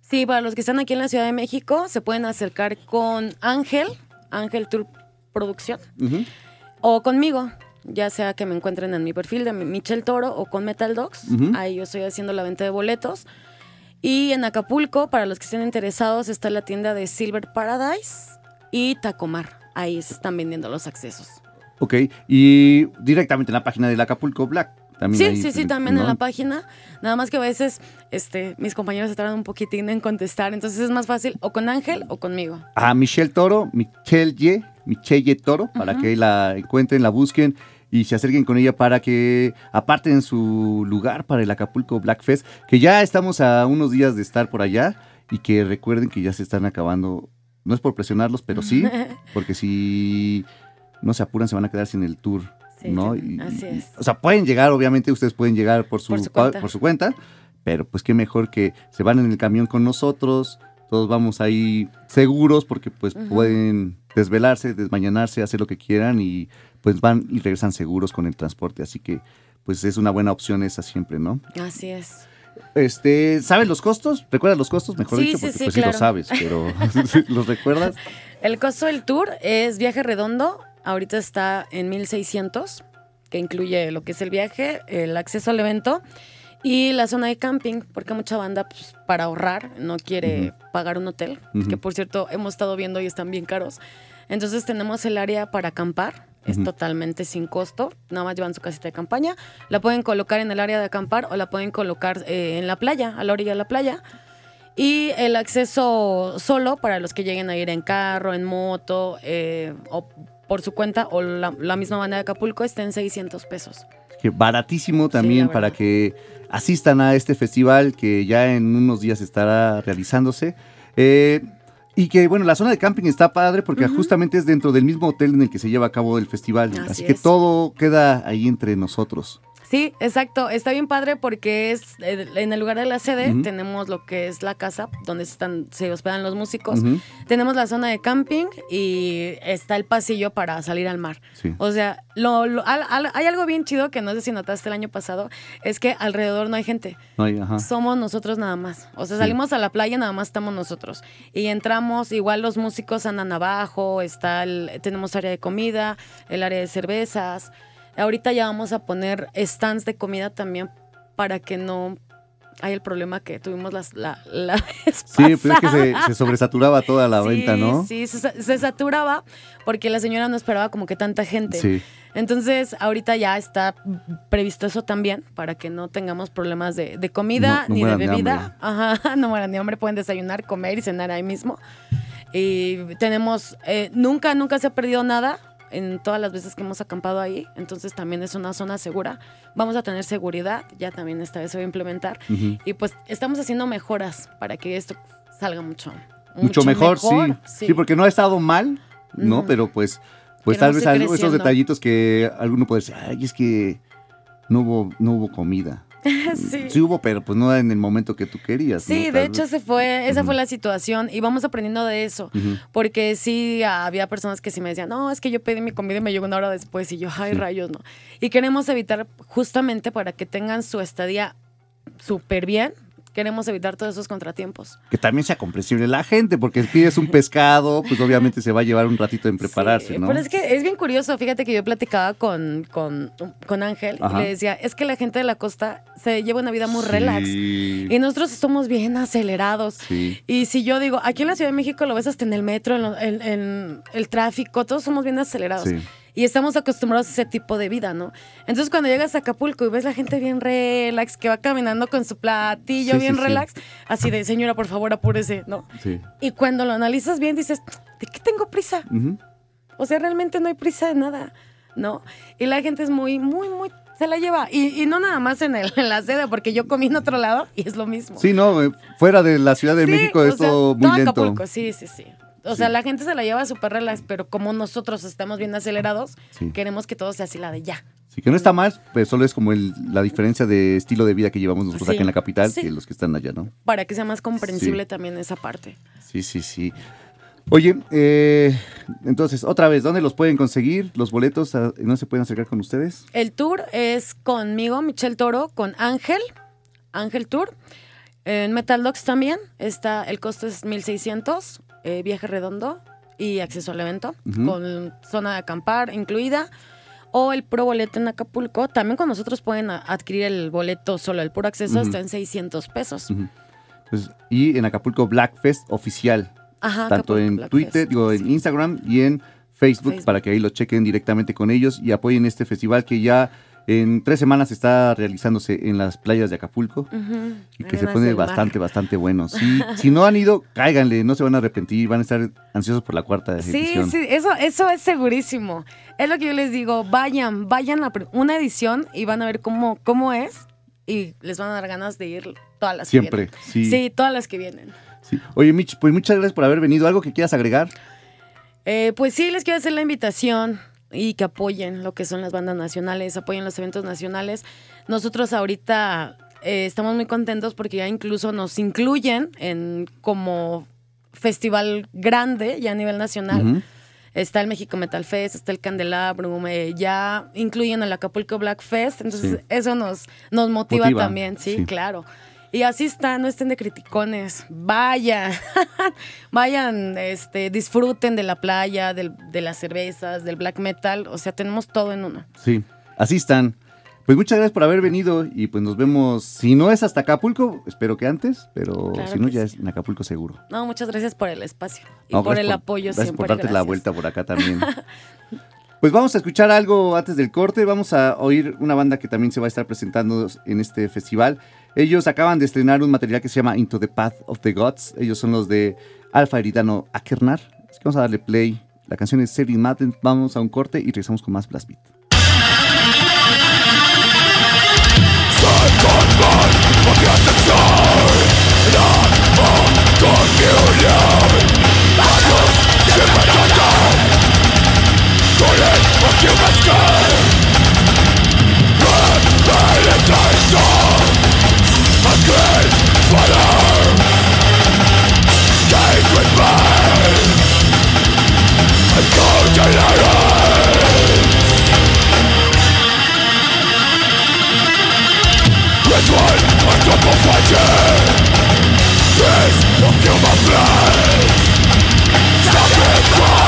Sí, para los que están aquí en la Ciudad de México, se pueden acercar con Ángel, Ángel Tour Producción, o conmigo, ya sea que me encuentren en mi perfil de Michelle Toro o con Metal Dogs. Ahí yo estoy haciendo la venta de boletos. Y en Acapulco, para los que estén interesados, está la tienda de Silver Paradise y Tacomar. Ahí se están vendiendo los accesos. Ok, y directamente en la página del Acapulco Black. También Sí, sí, sí, también ¿no? en la página. Nada más que a veces este, mis compañeros se tardan un poquitín en contestar. Entonces es más fácil o con Ángel o conmigo. A Michelle Toro, Michelle Ye, Michelle Toro, para que la encuentren, la busquen y se acerquen con ella para que aparten su lugar para el Acapulco Black Fest, que ya estamos a unos días de estar por allá y que recuerden que ya se están acabando, no es por presionarlos, pero sí, *laughs* porque si no se apuran se van a quedar sin el tour. Sí, ¿no? así y- es. O sea, pueden llegar, obviamente ustedes pueden llegar por su, Por su cuenta. por su cuenta, pero pues qué mejor que se van en el camión con nosotros, todos vamos ahí seguros porque pues pueden desvelarse, desmañanarse, hacer lo que quieran y pues van y regresan seguros con el transporte, así que pues es una buena opción esa siempre, ¿no? Así es. Este, ¿sabes los costos? ¿Recuerdas los costos? Mejor Sí, dicho, porque sí, pues sí claro. lo sabes, pero *laughs* *laughs* ¿los recuerdas? El costo del tour es viaje redondo. Ahorita está en 1600, que incluye lo que es el viaje, el acceso al evento y la zona de camping, porque mucha banda pues, para ahorrar no quiere pagar un hotel, que por cierto hemos estado viendo y están bien caros. Entonces tenemos el área para acampar, es totalmente sin costo, nada más llevan su casita de campaña, la pueden colocar en el área de acampar o la pueden colocar eh, en la playa, a la orilla de la playa. Y el acceso solo para los que lleguen a ir en carro, en moto eh, o por su cuenta o la, la misma banda de Acapulco está en 600 pesos. que baratísimo también para que asistan a este festival que ya en unos días estará realizándose. Eh, y que bueno, la zona de camping está padre porque justamente es dentro del mismo hotel en el que se lleva a cabo el festival. Así, Así que es. todo queda ahí entre nosotros. Sí, exacto. Está bien padre porque es en el lugar de la sede tenemos lo que es la casa donde están, se hospedan los músicos. Tenemos la zona de camping y está el pasillo para salir al mar. sí. O sea, lo- lo- al- al- hay algo bien chido que no sé si notaste el año pasado, es que alrededor no hay gente. No hay- ajá. Somos nosotros nada más. O sea, Sí. salimos a la playa, nada más estamos nosotros. Y entramos, igual los músicos andan abajo, está el- tenemos área de comida, el área de cervezas. Ahorita ya vamos a poner stands de comida también para que no haya el problema que tuvimos las- la, la *laughs* vez Sí, pero es que se, se sobresaturaba toda la Sí, venta, ¿no? Sí, se, se saturaba porque la señora no esperaba como que tanta gente. Sí. Entonces, ahorita ya está previsto eso también para que no tengamos problemas de, de comida No- no ni de bebida. Ajá, *laughs* no mueran de hambre, pueden desayunar, comer y cenar ahí mismo. Y tenemos, eh, nunca, nunca se ha perdido nada en todas las veces que hemos acampado ahí. Entonces, también es una zona segura. Vamos a tener seguridad, ya también esta vez se va a implementar. Y pues estamos haciendo mejoras para que esto salga mucho. Mucho, mejor, sí. sí. porque no ha estado mal, ¿no? Pero pues, pues tal vez esos detallitos que alguno puede decir, ay, es que no hubo, no hubo comida. *laughs* sí. Sí hubo, pero pues no en el momento que tú querías. Sí, ¿no? de hecho se fue, esa fue la situación y vamos aprendiendo de eso. Porque sí había personas que sí me decían, no, es que yo pedí mi comida y me llegó una hora después y yo, ay, Sí. rayos, no. Y queremos evitar justamente para que tengan su estadía súper bien, Queremos evitar todos esos contratiempos. Que también sea comprensible la gente, porque si pides un pescado, pues obviamente se va a llevar un ratito en prepararse, Sí, ¿no? Pero es que es bien curioso, fíjate que yo platicaba con, con, con Ángel Ajá. y le decía, es que la gente de la costa se lleva una vida muy Sí. relax. Y nosotros estamos bien acelerados. Sí. Y si yo digo, aquí en la Ciudad de México lo ves hasta en el metro, en, lo- en- en el tráfico, todos somos bien acelerados. Y estamos acostumbrados a ese tipo de vida, ¿no? Entonces cuando llegas a Acapulco y ves la gente bien relax, que va caminando con su platillo Sí, bien sí, sí. relax, así de, señora, por favor, apúrese, ¿no? Sí. Y cuando lo analizas bien dices, ¿de qué tengo prisa? O sea, realmente no hay prisa de nada, ¿no? Y la gente es muy, muy, muy, se la lleva. Y, y no nada más en, el, *laughs* en la sede, porque yo comí en otro lado y es lo mismo. Sí, no, eh, fuera de la Ciudad de Sí, México o es sea, todo muy todo lento. Acapulco, sí, sí, sí. O sea, la gente se la lleva súper relax, pero como nosotros estamos bien acelerados, Sí. queremos que todo sea así la de ya. Sí, que no está mal, pues solo es como el- la diferencia de estilo de vida que llevamos nosotros Sí. aquí en la capital que los que están allá, ¿no? Para que sea más comprensible también esa parte. Sí, sí, sí. Oye, eh, entonces, otra vez, ¿dónde los pueden conseguir? ¿Los boletos ah, no se pueden acercar con ustedes? El tour es conmigo, Michelle Toro, con Ángel, Ángel Tour. En Metal Dogs también está, el costo es 1600, eh, viaje redondo y acceso al evento, con zona de acampar incluida. O el pro boleto en Acapulco. También con nosotros pueden adquirir el boleto solo, el puro acceso está en 600 pesos. Pues, y en Acapulco Blackfest oficial, Ajá, tanto Acapulco en Black Twitter, Fest, digo, en. Instagram y en Facebook, Facebook. para que ahí lo chequen directamente con ellos y apoyen este festival que ya en tres semanas está realizándose en las playas de Acapulco. Y que se pone bastante, bastante bueno. Sí, *laughs* si no han ido, cáiganle, no se van a arrepentir, van a estar ansiosos por la cuarta Sí, edición. sí, eso, eso es segurísimo. Es lo que yo les digo, vayan, vayan a una edición y van a ver cómo, cómo es y les van a dar ganas de ir todas las que Siempre, vienen. sí, Sí, todas las que vienen. sí. Oye, Mitch, pues muchas gracias por haber venido. ¿Algo que quieras agregar? Eh, pues sí, les quiero hacer la invitación y que apoyen lo que son las bandas nacionales, apoyen los eventos nacionales. Nosotros ahorita eh, estamos muy contentos porque ya incluso nos incluyen en como festival grande ya a nivel nacional. Está el México Metal Fest, está el Candelabrum, eh, ya incluyen el Acapulco Black Fest, entonces Sí. eso nos, nos motiva, Motiva, también, sí, sí. claro. Y así está, no estén de criticones, vayan, *laughs* vayan, este, disfruten de la playa, del- de las cervezas, del black metal, o sea, tenemos todo en uno. Sí, así están. Pues muchas gracias por haber venido y pues nos vemos, si no es hasta Acapulco, espero que antes, pero Claro si no ya sí. es en Acapulco seguro. No, muchas gracias por el espacio y No, por el apoyo gracias siempre. por darte la vuelta por acá también. *laughs* pues vamos a escuchar algo antes del corte. Vamos a oír una banda que también se va a estar presentando en este festival. Ellos acaban de estrenar un material que se llama Into the Path of the Gods. Ellos son los de Alfa Eridano Akernar. Así que vamos a darle play. La canción es Serin Madden. Vamos a un corte y regresamos con más Blast Beat. This of human flesh Sacrifice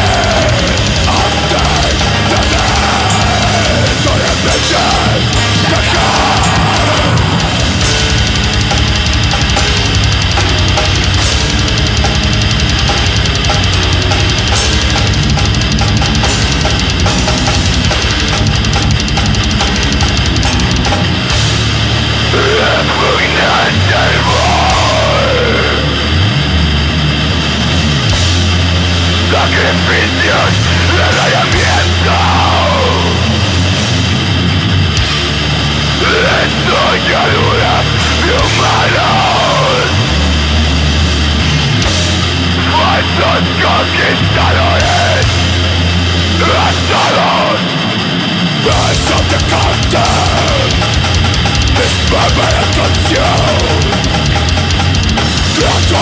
sacrificios del alamiento. De humanos Falsos conquistadores Asados Beso de cartel Misma meditación Trato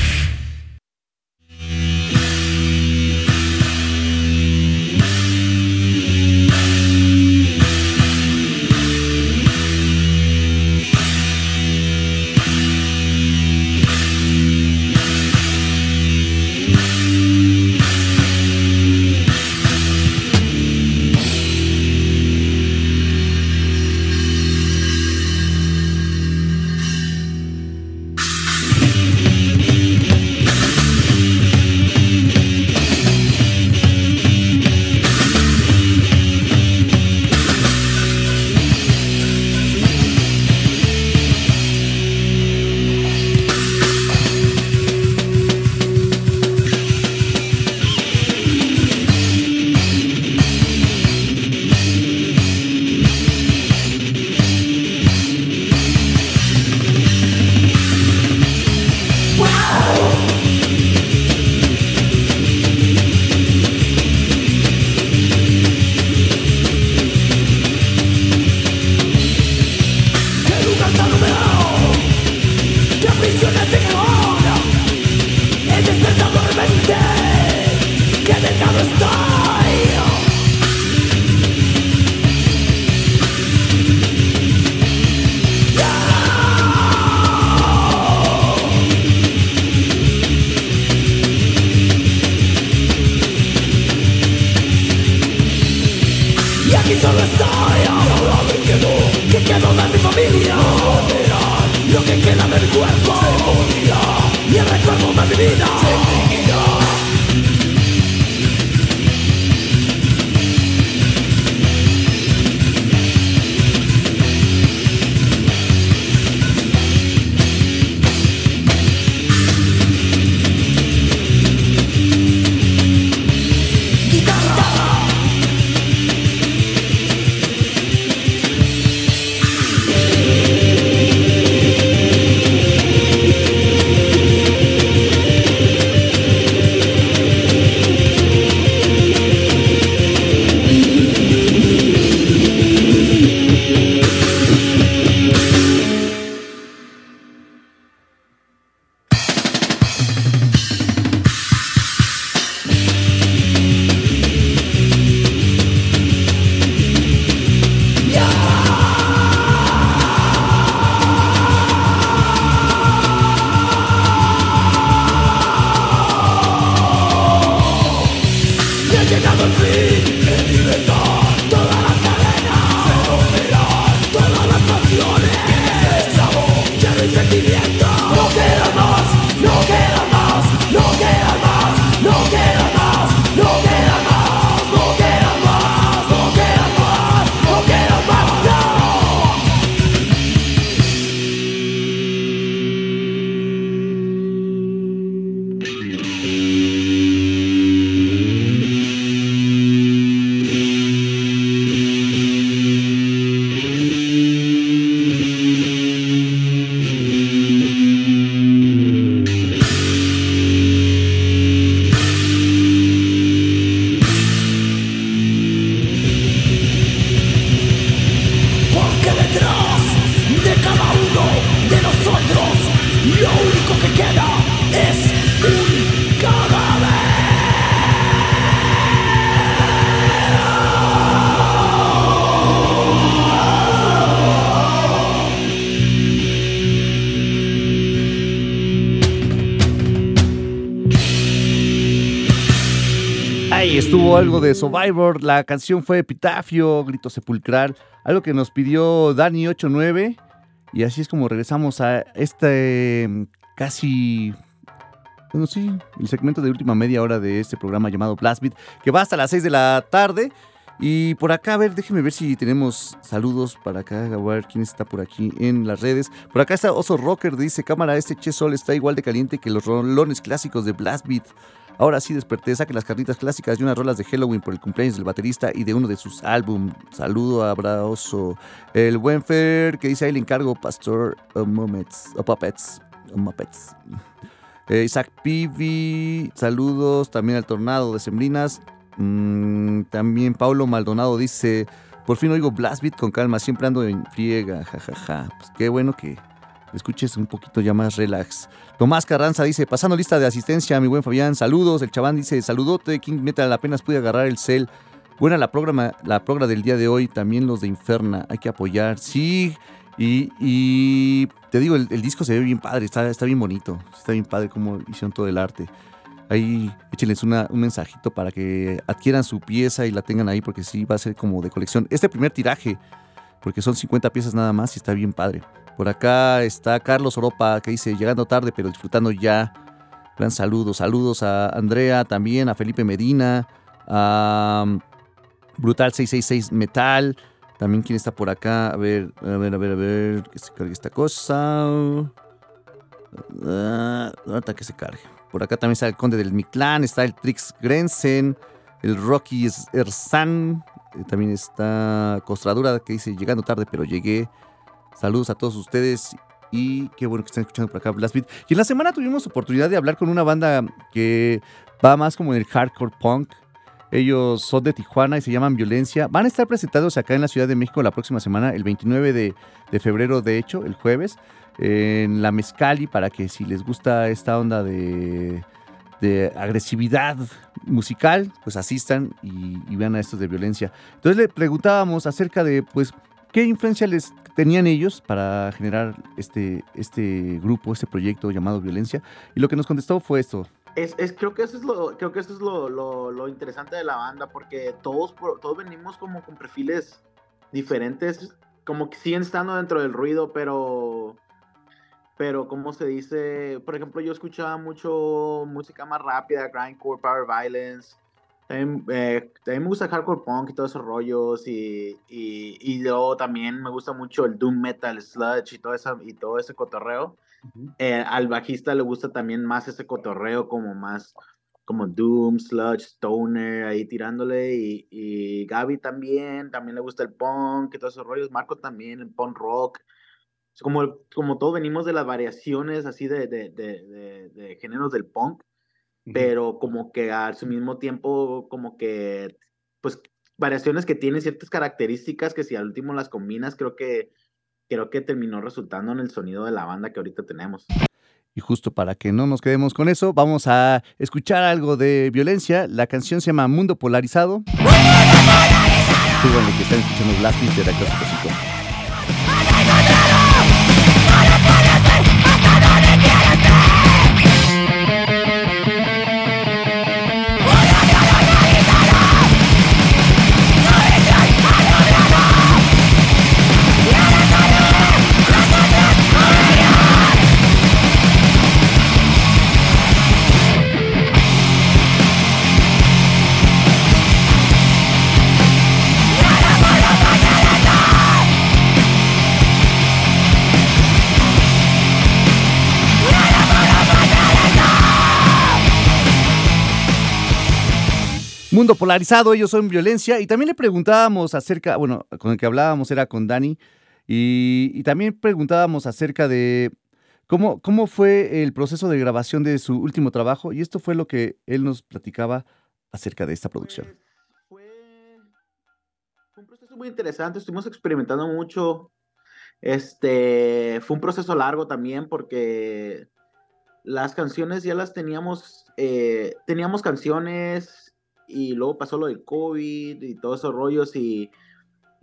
Algo de Survivor, la canción fue Epitafio, Grito Sepulcral, algo que nos pidió Dani89 y así es como regresamos a este mm, casi, bueno sí, el segmento de última media hora de este programa llamado Blast Beat, que va hasta las 6 de la tarde. Y por acá, a ver, déjenme ver si tenemos saludos para acá, a ver quién está por aquí en las redes. Por acá está Oso Rocker, dice, cámara, este Che Sol está igual de caliente que los rolones clásicos de Blast Beat. Ahora sí desperté, saque las carnitas clásicas y unas rolas de Halloween por el cumpleaños del baterista y de uno de sus álbum. Saludo, abrazo. El buen Fer que dice ahí le encargo Pastor o Puppets. Muppets. *laughs* Eh, Isaac Pivi, saludos también al Tornado de Sembrinas. Mm, también Paulo Maldonado dice, por fin oigo Blast Beat con calma, siempre ando en friega, jajaja. Pues qué bueno que escuches un poquito ya más relax. Tomás Carranza dice, pasando lista de asistencia, mi buen Fabián, saludos. El chaván dice, saludote, King Metal, apenas pude agarrar el cel. Buena la programa, la programa del día de hoy, también los de Inferna, hay que apoyar. Sí, y, y te digo, el, disco se ve bien padre, está, está bien bonito, está bien padre cómo hicieron todo el arte. Ahí échenles una- un mensajito para que adquieran su pieza y la tengan ahí, porque sí va a ser como de colección. Este primer tiraje, porque son 50 piezas nada más y está bien padre. Por acá está Carlos Oropa que dice, llegando tarde pero disfrutando ya. Gran saludo, saludos a Andrea también, a Felipe Medina, a um, Brutal 666 Metal. También quién está por acá, a ver, a ver, a ver, a ver, que se cargue esta cosa. Ah, ahorita que se cargue. Por acá también está el Conde del Mictlán, está el Trix Grenzen, el Rocky Erzan, eh, también está Costradura que dice llegando tarde pero llegué. Saludos a todos ustedes y qué bueno que están escuchando por acá Blast Beat. Y en la semana tuvimos oportunidad de hablar con una banda que va más como en el hardcore punk. Ellos son de Tijuana y se llaman Violencia. Van a estar presentados acá en la Ciudad de México la próxima semana, el 29 de, febrero, de hecho, el jueves, en la Mezcali, para que si les gusta esta onda de, de agresividad musical, pues asistan y, y vean a estos de violencia. Entonces le preguntábamos acerca de, pues, qué influencia les tenían ellos para generar este, este grupo, este proyecto llamado Violencia. Y lo que nos contestó fue esto. Es, es- creo que eso es lo, creo que eso es lo, lo- interesante de la banda, porque todos, todos venimos como con perfiles diferentes, como que siguen estando dentro del ruido, pero, pero como se dice, por ejemplo, yo escuchaba mucho música más rápida, grindcore, power violence, también, eh, también me gusta el hardcore punk y todos esos rollos, y, y, y luego también me gusta mucho el doom metal, sludge y todo, esa, y todo ese cotorreo eh, al bajista le gusta también más ese cotorreo, como más como Doom, Sludge, Stoner, ahí tirándole. Y, y Gaby también, también le gusta el punk y todos esos rollos. Marco también, el punk rock. Como, como todos venimos de las variaciones así de, de, de- de géneros del punk, pero como que al su mismo tiempo, como que, pues, variaciones que tienen ciertas características que si al último las combinas, creo que creo que terminó resultando en el sonido de la banda que ahorita tenemos. Y justo para que no nos quedemos con eso, vamos a escuchar algo de violencia. La canción se llama Mundo Polarizado. Súbanle que están escuchando Blast de Reactor 105. Polarizado, ellos son violencia. Y también le preguntábamos acerca, bueno, con el que hablábamos era con Dani, y, y también preguntábamos acerca de cómo, cómo fue el proceso de grabación de su último trabajo, y esto fue lo que él nos platicaba acerca de esta producción. Pues, fue, fue un proceso muy interesante, estuvimos experimentando mucho. Este, fue un proceso largo también porque las canciones ya las teníamos, eh, teníamos canciones y luego pasó lo del COVID y todos esos rollos y,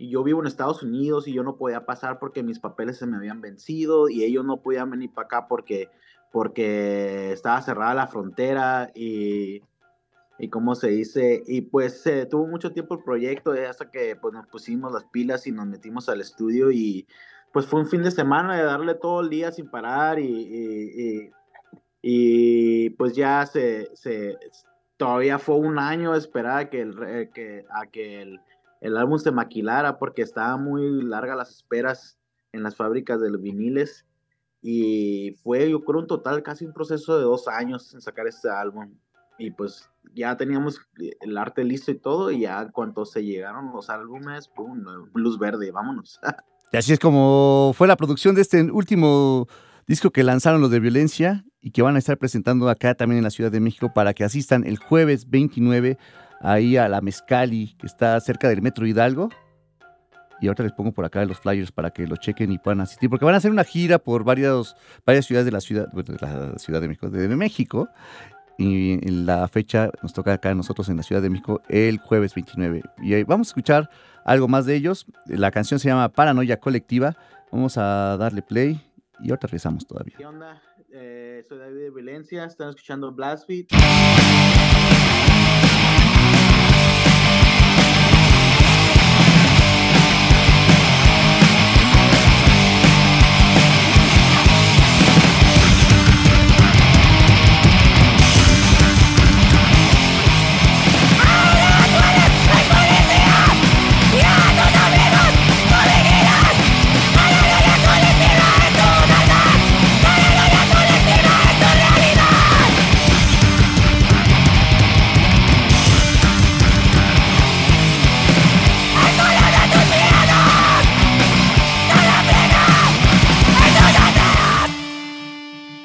yo vivo en Estados Unidos y yo no podía pasar porque mis papeles se me habían vencido y ellos no podían venir para acá porque, porque estaba cerrada la frontera y, y cómo se dice, y pues se tuvo mucho tiempo el proyecto eh, hasta que pues nos pusimos las pilas y nos metimos al estudio y pues fue un fin de semana de darle todo el día sin parar y, y- pues ya se- todavía fue un año esperar a que el, re- que, a que el, el álbum se maquilara porque estaba muy larga las esperas en las fábricas de los viniles y fue yo creo un total casi un proceso de dos años en sacar este álbum y pues ya teníamos el arte listo y todo y ya cuando se llegaron los álbumes, pum, luz verde, vámonos. *laughs* Y así es como fue la producción de este último disco que lanzaron los de Violencia y que van a estar presentando acá también en la Ciudad de México para que asistan el jueves 29 ahí a la Mezcali, que está cerca del Metro Hidalgo. Y ahorita les pongo por acá los flyers para que lo chequen y puedan asistir, porque van a hacer una gira por varias, varias ciudades de la ciudad, de la Ciudad de México, de México. Y en la fecha nos toca acá a nosotros en la Ciudad de México el jueves 29. Y vamos a escuchar algo más de ellos. La canción se llama Paranoia Colectiva. Vamos a darle play y ahorita regresamos todavía. ¿Qué onda? Eh, soy David de Violencia, están escuchando Blast.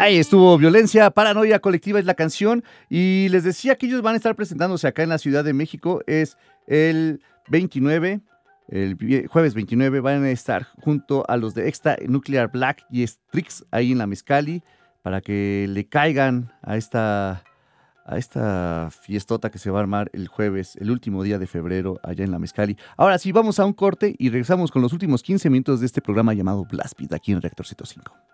Ahí estuvo Violencia, Paranoia Colectiva es la canción y les decía que ellos van a estar presentándose acá en la Ciudad de México, es el 29, el jueves 29 van a estar junto a los de Extra Nuclear Black y Strix ahí en la Mezcali para que le caigan a esta a esta fiestota que se va a armar el jueves, el último día de febrero allá en la Mezcali. Ahora sí, vamos a un corte y regresamos con los últimos 15 minutos de este programa llamado Beat aquí en Reactor 105.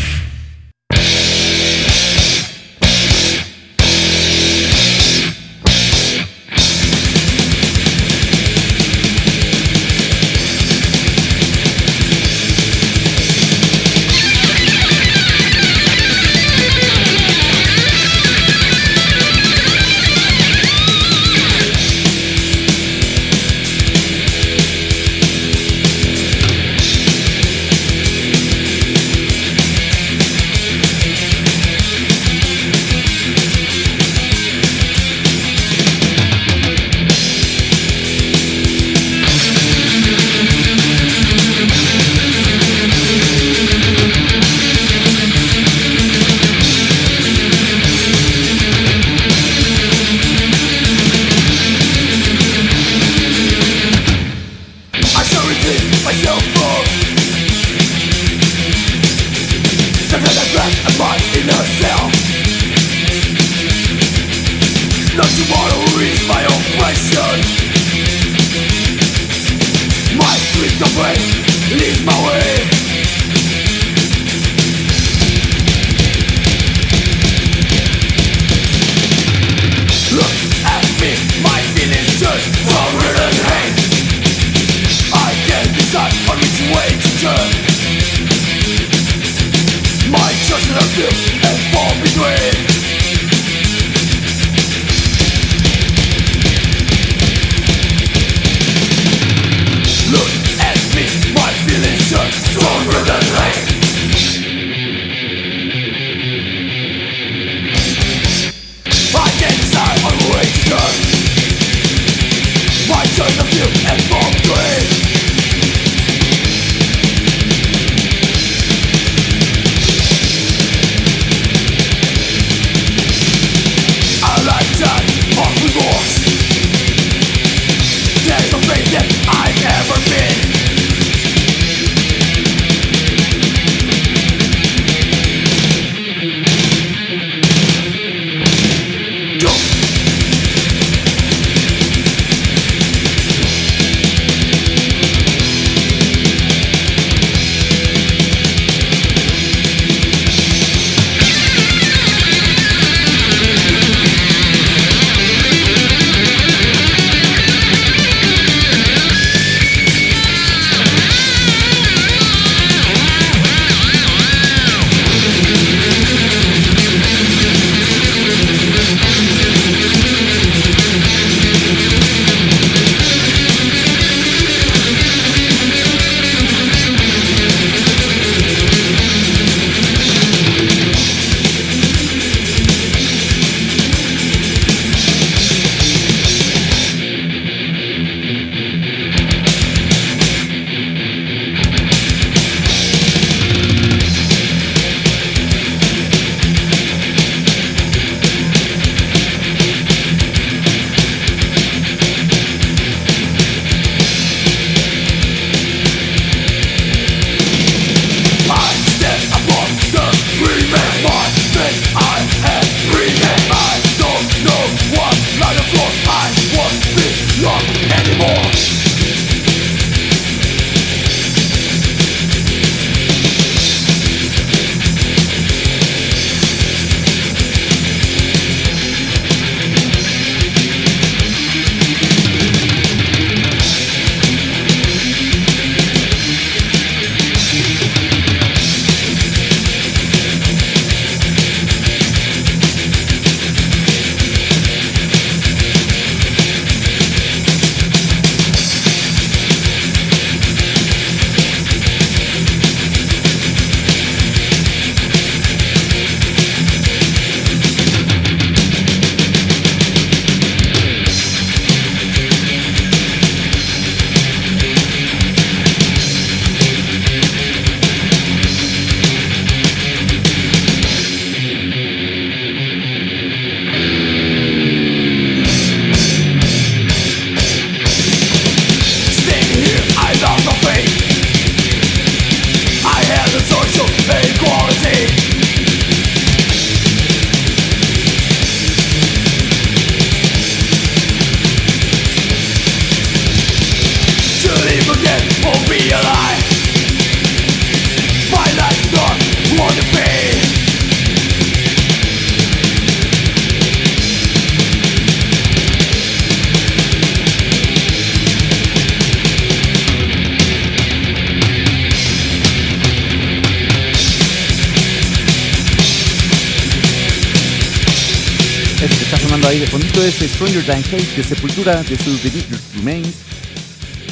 Ahí de fondito es Stranger Than Hate de Sepultura de su The Remains.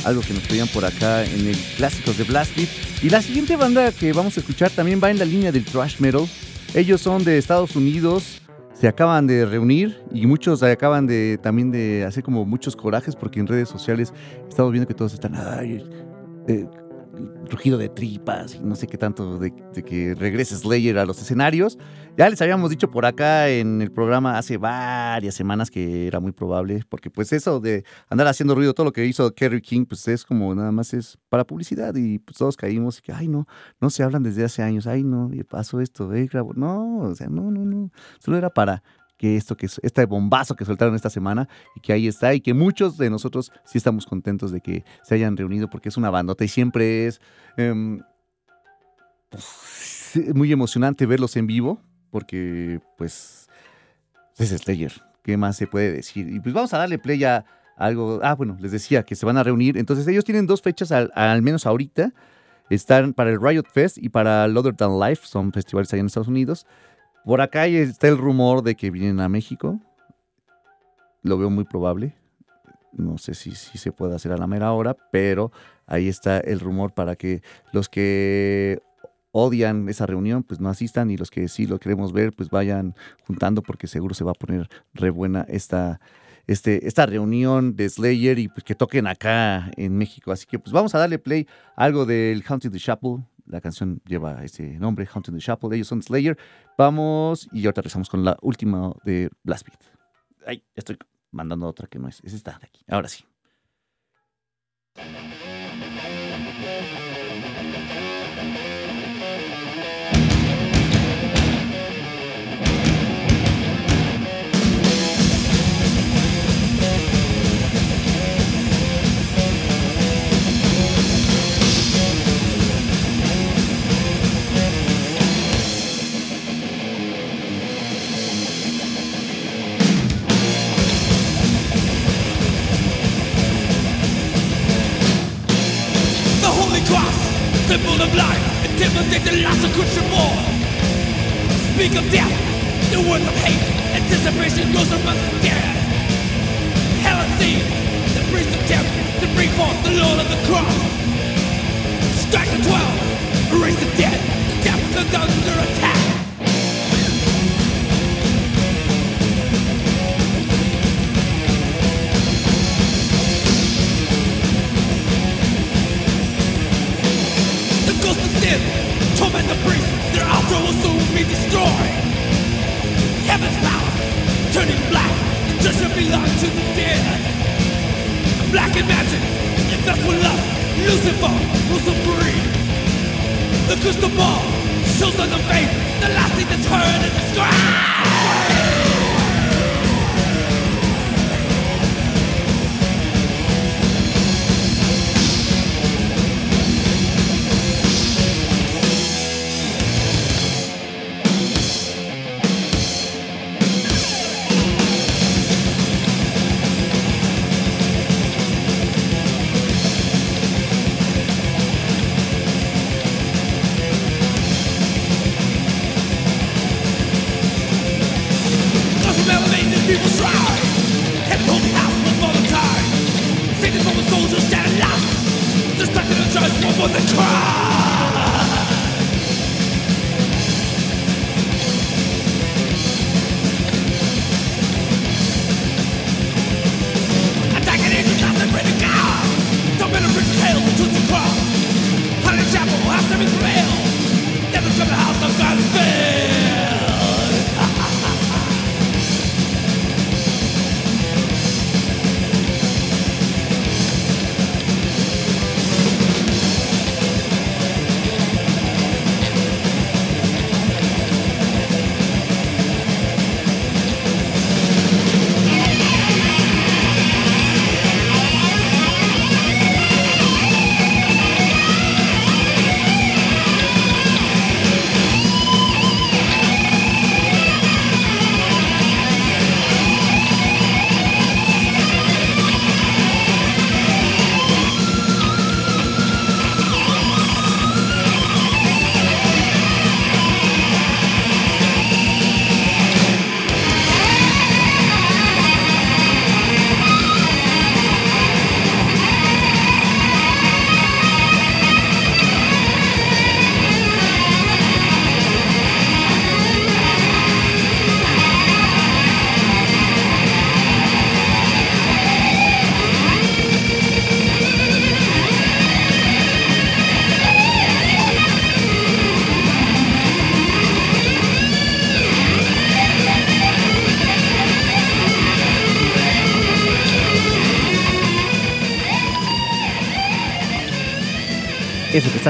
Algo que nos pedían por acá en el Clásicos de Blast Beat. Y la siguiente banda que vamos a escuchar también va en la línea del thrash metal. Ellos son de Estados Unidos, se acaban de reunir y muchos acaban de también de hacer como muchos corajes porque en redes sociales estamos viendo que todos están eh, rugido de tripas y no sé qué tanto de, que regrese Slayer a los escenarios. Ya les habíamos dicho por acá en el programa hace varias semanas que era muy probable, porque pues eso de andar haciendo ruido, todo lo que hizo Kerry King, pues es como nada más es para publicidad y pues todos caímos y que, ay no, no se hablan desde hace años, ay no, pasó esto, eh, grabo. no, o sea, no, no, no, solo era para que esto que este bombazo que soltaron esta semana y que ahí está y que muchos de nosotros sí estamos contentos de que se hayan reunido porque es una bandota y siempre es eh, muy emocionante verlos en vivo porque pues es Slayer, ¿qué más se puede decir? Y pues vamos a darle play a algo, ah bueno, les decía que se van a reunir, entonces ellos tienen dos fechas al, al menos ahorita, están para el Riot Fest y para Lother Than Life, son festivales allá en Estados Unidos. Por acá está el rumor de que vienen a México. Lo veo muy probable. No sé si, si, se puede hacer a la mera hora, pero ahí está el rumor para que los que odian esa reunión, pues no asistan y los que sí lo queremos ver, pues vayan juntando porque seguro se va a poner re buena esta, este, esta reunión de Slayer y pues que toquen acá en México. Así que pues vamos a darle play algo del Haunting the Chapel, la canción lleva ese nombre, Haunting the Chapel. Ellos son Slayer. Vamos y ahorita regresamos con la última de Blast Beat. Ay, estoy mandando otra que no es. Es esta de aquí. Ahora sí. Symbol of life, intimidate the last of Christian war. Speak of death, the words of hate, anticipation goes amongst the dead. Sea, the priest death, to bring forth the Lord of the cross. Strike the twelve, erase the dead, the death comes under attack. Sin, torment the priests, their altar will soon be destroyed. Heaven's power, turning black, the judgment belongs to the dead. Black and magic, infest with lust, Lucifer will supreme. The crystal ball shows on the face, the last thing that's heard in the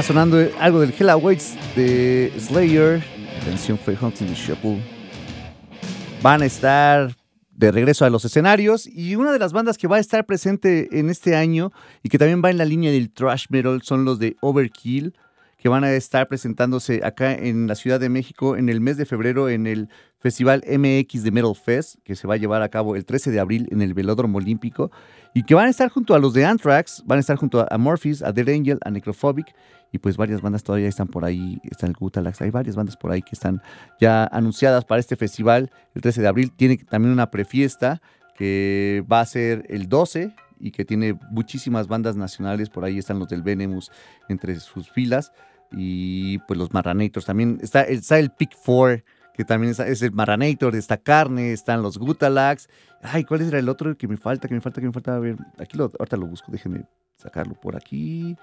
está sonando, algo del Hell Awaits de Slayer. La canción fue Hunting the Chapel. Van a estar de regreso a los escenarios y una de las bandas que va a estar presente en este año y que también va en la línea del thrash metal son los de Overkill que van a estar presentándose acá en la Ciudad de México en el mes de febrero en el Festival MX de Metal Fest, que se va a llevar a cabo el 13 de abril en el Velódromo Olímpico, y que van a estar junto a los de Anthrax, van a estar junto a Morphis, a Dead Angel, a Necrophobic, y pues varias bandas todavía están por ahí, están el Gutalax, hay varias bandas por ahí que están ya anunciadas para este festival el 13 de abril. Tiene también una prefiesta que va a ser el 12 y que tiene muchísimas bandas nacionales, por ahí están los del Venemus entre sus filas y pues los Marranators también. Está, está el Pick Four, que también está- es el Marranator, está Carne, están los Gutalax. Ay, ¿cuál era el otro que me falta? Que me falta, que me falta. A ver, aquí lo, ahorita lo busco, déjenme sacarlo por aquí.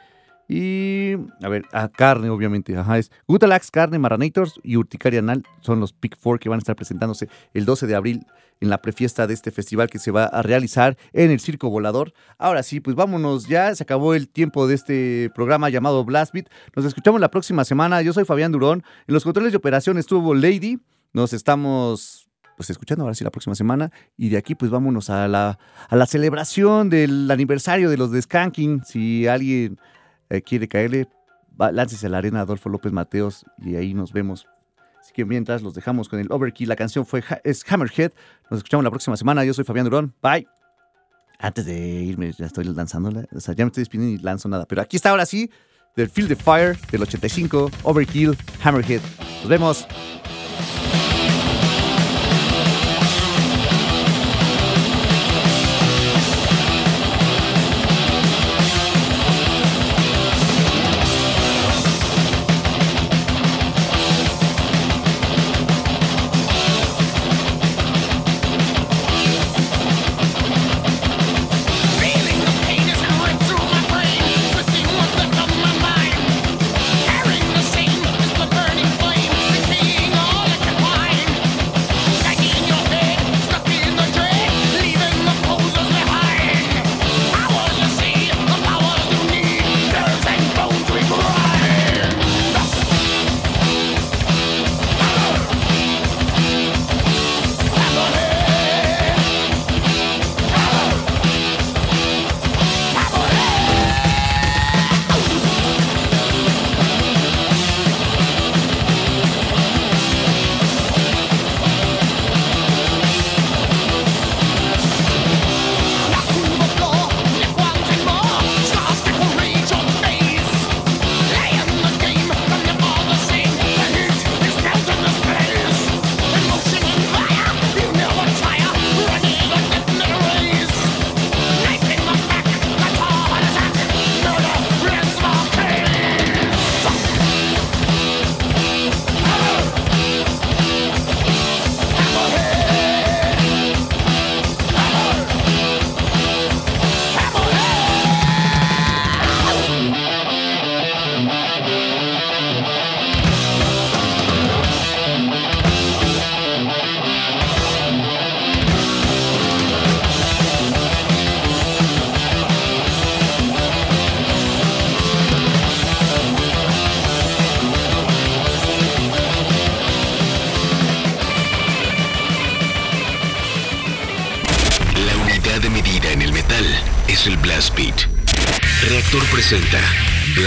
Y a ver, a carne, obviamente. Ajá, es Gutalax, carne, Marranators y Urticaria Anal son los Pick Four que van a estar presentándose el 12 de abril en la prefiesta de este festival que se va a realizar en el Circo Volador. Ahora sí, pues vámonos, ya se acabó el tiempo de este programa llamado Blast Beat. Nos escuchamos la próxima semana. Yo soy Fabián Durón. En los controles de operación estuvo Lady. Nos estamos pues escuchando ahora sí la próxima semana y de aquí pues vámonos a la, a la celebración del aniversario de los de Skanking. Si alguien quiere caerle, va- láncese a la arena Adolfo López Mateos y ahí nos vemos. Así que mientras los dejamos con el Overkill, la canción fue es Hammerhead. Nos escuchamos la próxima semana. Yo soy Fabián Durón. Bye. Antes de irme, ya estoy lanzándola. O sea, ya me estoy despidiendo y lanzo nada. Pero aquí está ahora sí, del Field the Fire del 85, Overkill, Hammerhead. Nos vemos.